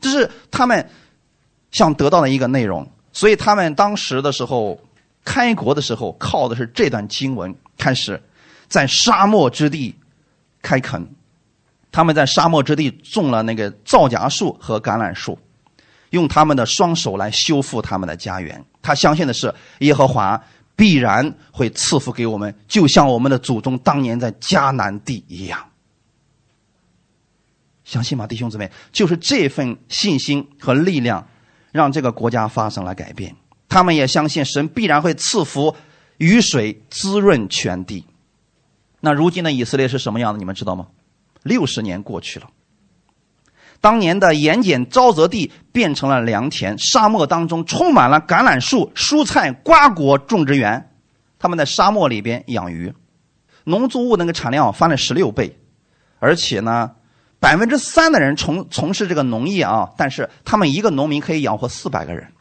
这是他们想得到的一个内容。所以他们当时的时候，开国的时候靠的是这段经文，开始在沙漠之地开垦。他们在沙漠之地种了那个皂荚树和橄榄树，用他们的双手来修复他们的家园。他相信的是耶和华必然会赐福给我们，就像我们的祖宗当年在迦南地一样。相信吗，弟兄姊妹？就是这份信心和力量，让这个国家发生了改变。他们也相信神必然会赐福雨水滋润全地。那如今的以色列是什么样的？你们知道吗？六十年过去了，当年的盐碱沼泽地变成了良田，沙漠当中充满了橄榄树、蔬菜、瓜果种植园。他们在沙漠里边养鱼，农作物那个产量翻了十六倍，而且呢，百分之三的人从从事这个农业啊，但是他们一个农民可以养活四百个人。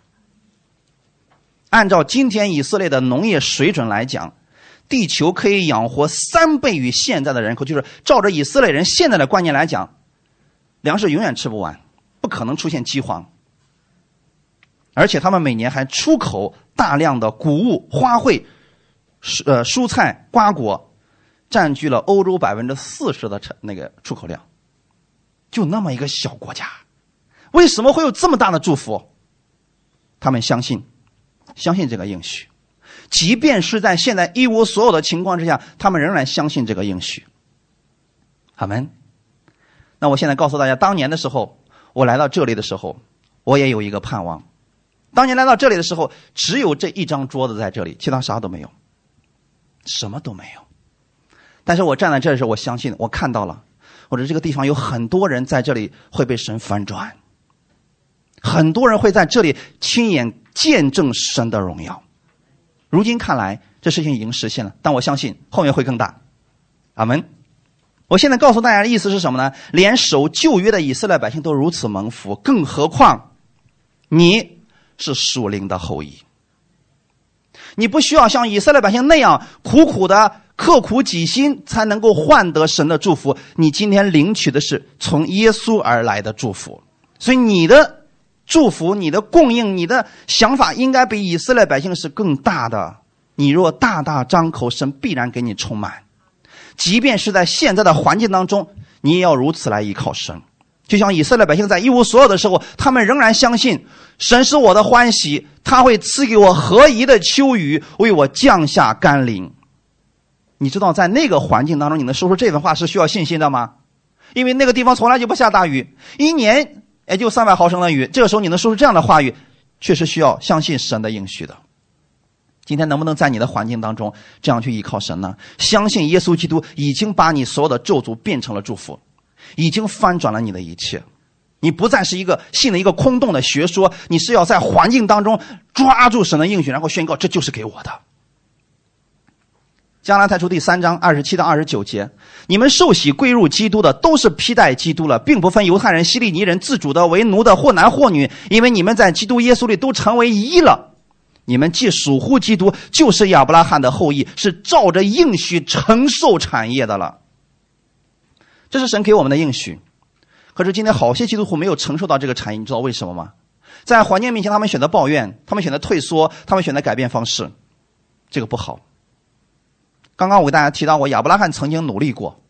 按照今天以色列的农业水准来讲。地球可以养活三倍于现在的人口，就是照着以色列人现在的观念来讲，粮食永远吃不完，不可能出现饥荒。而且他们每年还出口大量的谷物、花卉、蔬呃蔬菜、瓜果，占据了欧洲百分之四十的产那个出口量。就那么一个小国家，为什么会有这么大的祝福？他们相信，相信这个应许。即便是在现在一无所有的情况之下，他们仍然相信这个应许。好门。那我现在告诉大家，当年的时候，我来到这里的时候，我也有一个盼望。当年来到这里的时候，只有这一张桌子在这里，其他啥都没有，什么都没有。但是我站在这的时候，我相信，我看到了，或者这个地方有很多人在这里会被神翻转，很多人会在这里亲眼见证神的荣耀。如今看来，这事情已经实现了，但我相信后面会更大。阿门。我现在告诉大家的意思是什么呢？连守旧约的以色列百姓都如此蒙福，更何况你是属灵的后裔。你不需要像以色列百姓那样苦苦的刻苦己心才能够换得神的祝福。你今天领取的是从耶稣而来的祝福，所以你的。祝福你的供应，你的想法应该比以色列百姓是更大的。你若大大张口，神必然给你充满。即便是在现在的环境当中，你也要如此来依靠神。就像以色列百姓在一无所有的时候，他们仍然相信神是我的欢喜，他会赐给我合宜的秋雨，为我降下甘霖。你知道，在那个环境当中，你能说出这番话是需要信心的吗？因为那个地方从来就不下大雨，一年。也就三百毫升的雨，这个时候你能说出这样的话语，确实需要相信神的应许的。今天能不能在你的环境当中这样去依靠神呢？相信耶稣基督已经把你所有的咒诅变成了祝福，已经翻转了你的一切。你不再是一个信了一个空洞的学说，你是要在环境当中抓住神的应许，然后宣告这就是给我的。将来太书第三章二十七到二十九节，你们受洗归入基督的，都是披戴基督了，并不分犹太人、希利尼人、自主的、为奴的，或男或女，因为你们在基督耶稣里都成为一了。你们既属乎基督，就是亚伯拉罕的后裔，是照着应许承受产业的了。这是神给我们的应许。可是今天好些基督徒没有承受到这个产业，你知道为什么吗？在环境面前，他们选择抱怨，他们选择退缩，他们选择改变方式，这个不好。刚刚我给大家提到过，亚伯拉罕曾经努力过，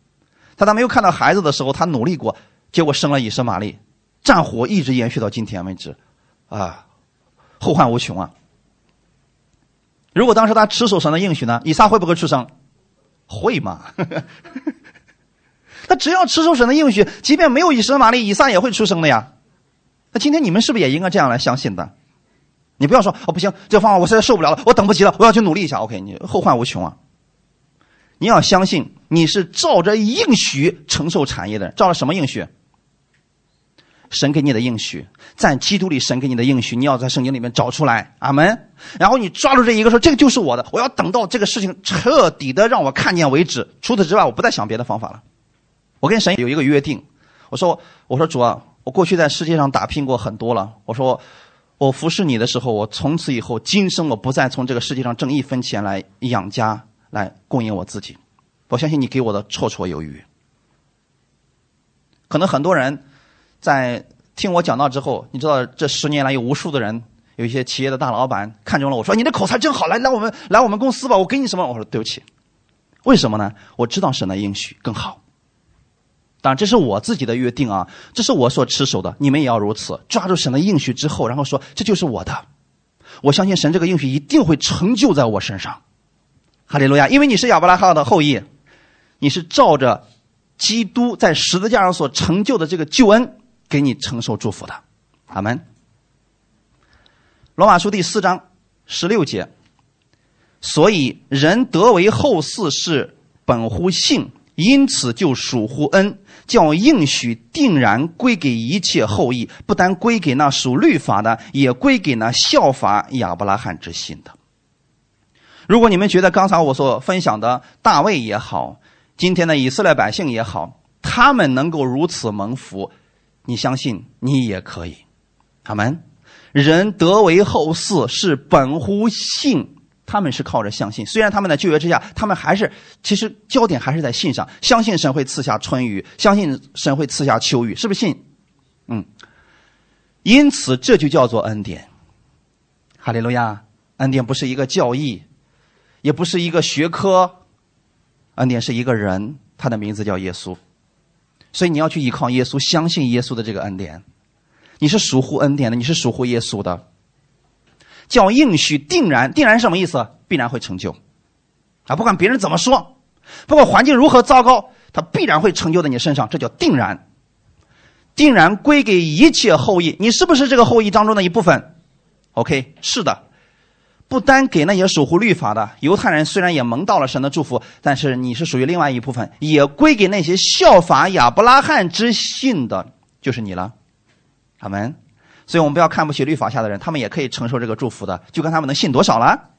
在他没有看到孩子的时候，他努力过，结果生了以实玛利，战火一直延续到今天为止，啊，后患无穷啊！如果当时他持守神的应许呢，以撒会不会出生？会吗？他只要持守神的应许，即便没有以实玛利，以撒也会出生的呀。那今天你们是不是也应该这样来相信的？你不要说哦，不行，这方法我实在受不了了，我等不及了，我要去努力一下。OK，你后患无穷啊！你要相信，你是照着应许承受产业的。照着什么应许？神给你的应许，在基督里神给你的应许，你要在圣经里面找出来。阿门。然后你抓住这一个，说这个就是我的，我要等到这个事情彻底的让我看见为止。除此之外，我不再想别的方法了。我跟神有一个约定，我说，我说主啊，我过去在世界上打拼过很多了。我说，我服侍你的时候，我从此以后今生我不再从这个世界上挣一分钱来养家。来供应我自己，我相信你给我的绰绰有余。可能很多人在听我讲到之后，你知道这十年来有无数的人有一些企业的大老板看中了我说：“你的口才真好，来来我们来我们公司吧，我给你什么？”我说：“对不起。”为什么呢？我知道神的应许更好。当然，这是我自己的约定啊，这是我所持守的，你们也要如此，抓住神的应许之后，然后说这就是我的。我相信神这个应许一定会成就在我身上。哈利路亚！因为你是亚伯拉罕的后裔，你是照着基督在十字架上所成就的这个救恩，给你承受祝福的。阿门。罗马书第四章十六节，所以人得为后嗣是本乎信，因此就属乎恩，叫应许定然归给一切后裔，不单归给那属律法的，也归给那效法亚伯拉罕之心的。如果你们觉得刚才我所分享的大卫也好，今天的以色列百姓也好，他们能够如此蒙福，你相信你也可以。他们人得为后嗣是本乎信，他们是靠着相信。虽然他们在旧约之下，他们还是其实焦点还是在信上，相信神会赐下春雨，相信神会赐下秋雨，是不是信？嗯。因此这就叫做恩典。哈利路亚！恩典不是一个教义，也不是一个学科，恩典是一个人，他的名字叫耶稣。所以你要去依靠耶稣，相信耶稣的这个恩典。你是属乎恩典的，你是属乎耶稣的，叫应许定然，定然什么意思？必然会成就，啊，不管别人怎么说，不管环境如何糟糕，它必然会成就在你身上，这叫定然。定然归给一切后裔，你是不是这个后裔当中的一部分？OK，是的，不单给那些守护律法的犹太人，虽然也蒙到了神的祝福，但是你是属于另外一部分，也归给那些效法亚伯拉罕之信的，就是你了。阿门，所以我们不要看不起律法下的人，他们也可以承受这个祝福的，就看他们能信多少了。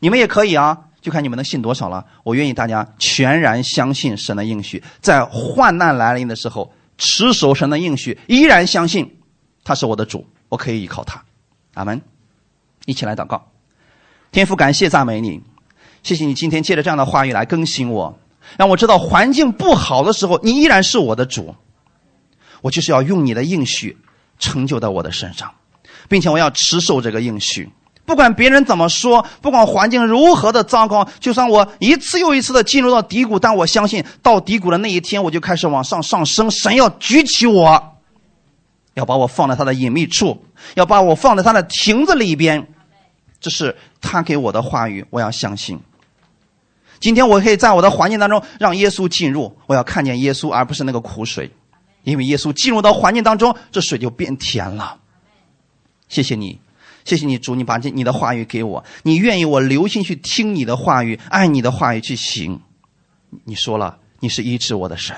你们也可以啊，就看你们能信多少了。我愿意大家全然相信神的应许，在患难来临的时候持守神的应许，依然相信他是我的主，我可以依靠他。阿门。一起来祷告，天父，感谢赞美你，谢谢你今天借着这样的话语来更新我，让我知道环境不好的时候，你依然是我的主。我就是要用你的应许。成就在我的身上，并且我要持守这个应许，不管别人怎么说，不管环境如何的糟糕，就算我一次又一次的进入到低谷，但我相信到低谷的那一天，我就开始往上上升。神要举起我，要把我放在他的隐秘处，要把我放在他的亭子里边，这是他给我的话语，我要相信。今天我可以在我的环境当中让耶稣进入，我要看见耶稣，而不是那个苦水。因为耶稣进入到环境当中，这水就变甜了。谢谢你，谢谢你主，你把这你的话语给我，你愿意我留心去听你的话语，按你的话语去行。你说了，你是医治我的神，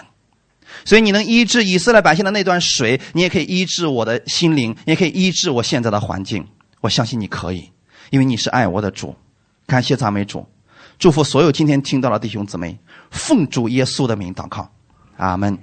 所以你能医治以色列百姓的那段水，你也可以医治我的心灵，也可以医治我现在的环境。我相信你可以，因为你是爱我的主。感谢赞美主，祝福所有今天听到的弟兄姊妹，奉主耶稣的名祷告，阿门。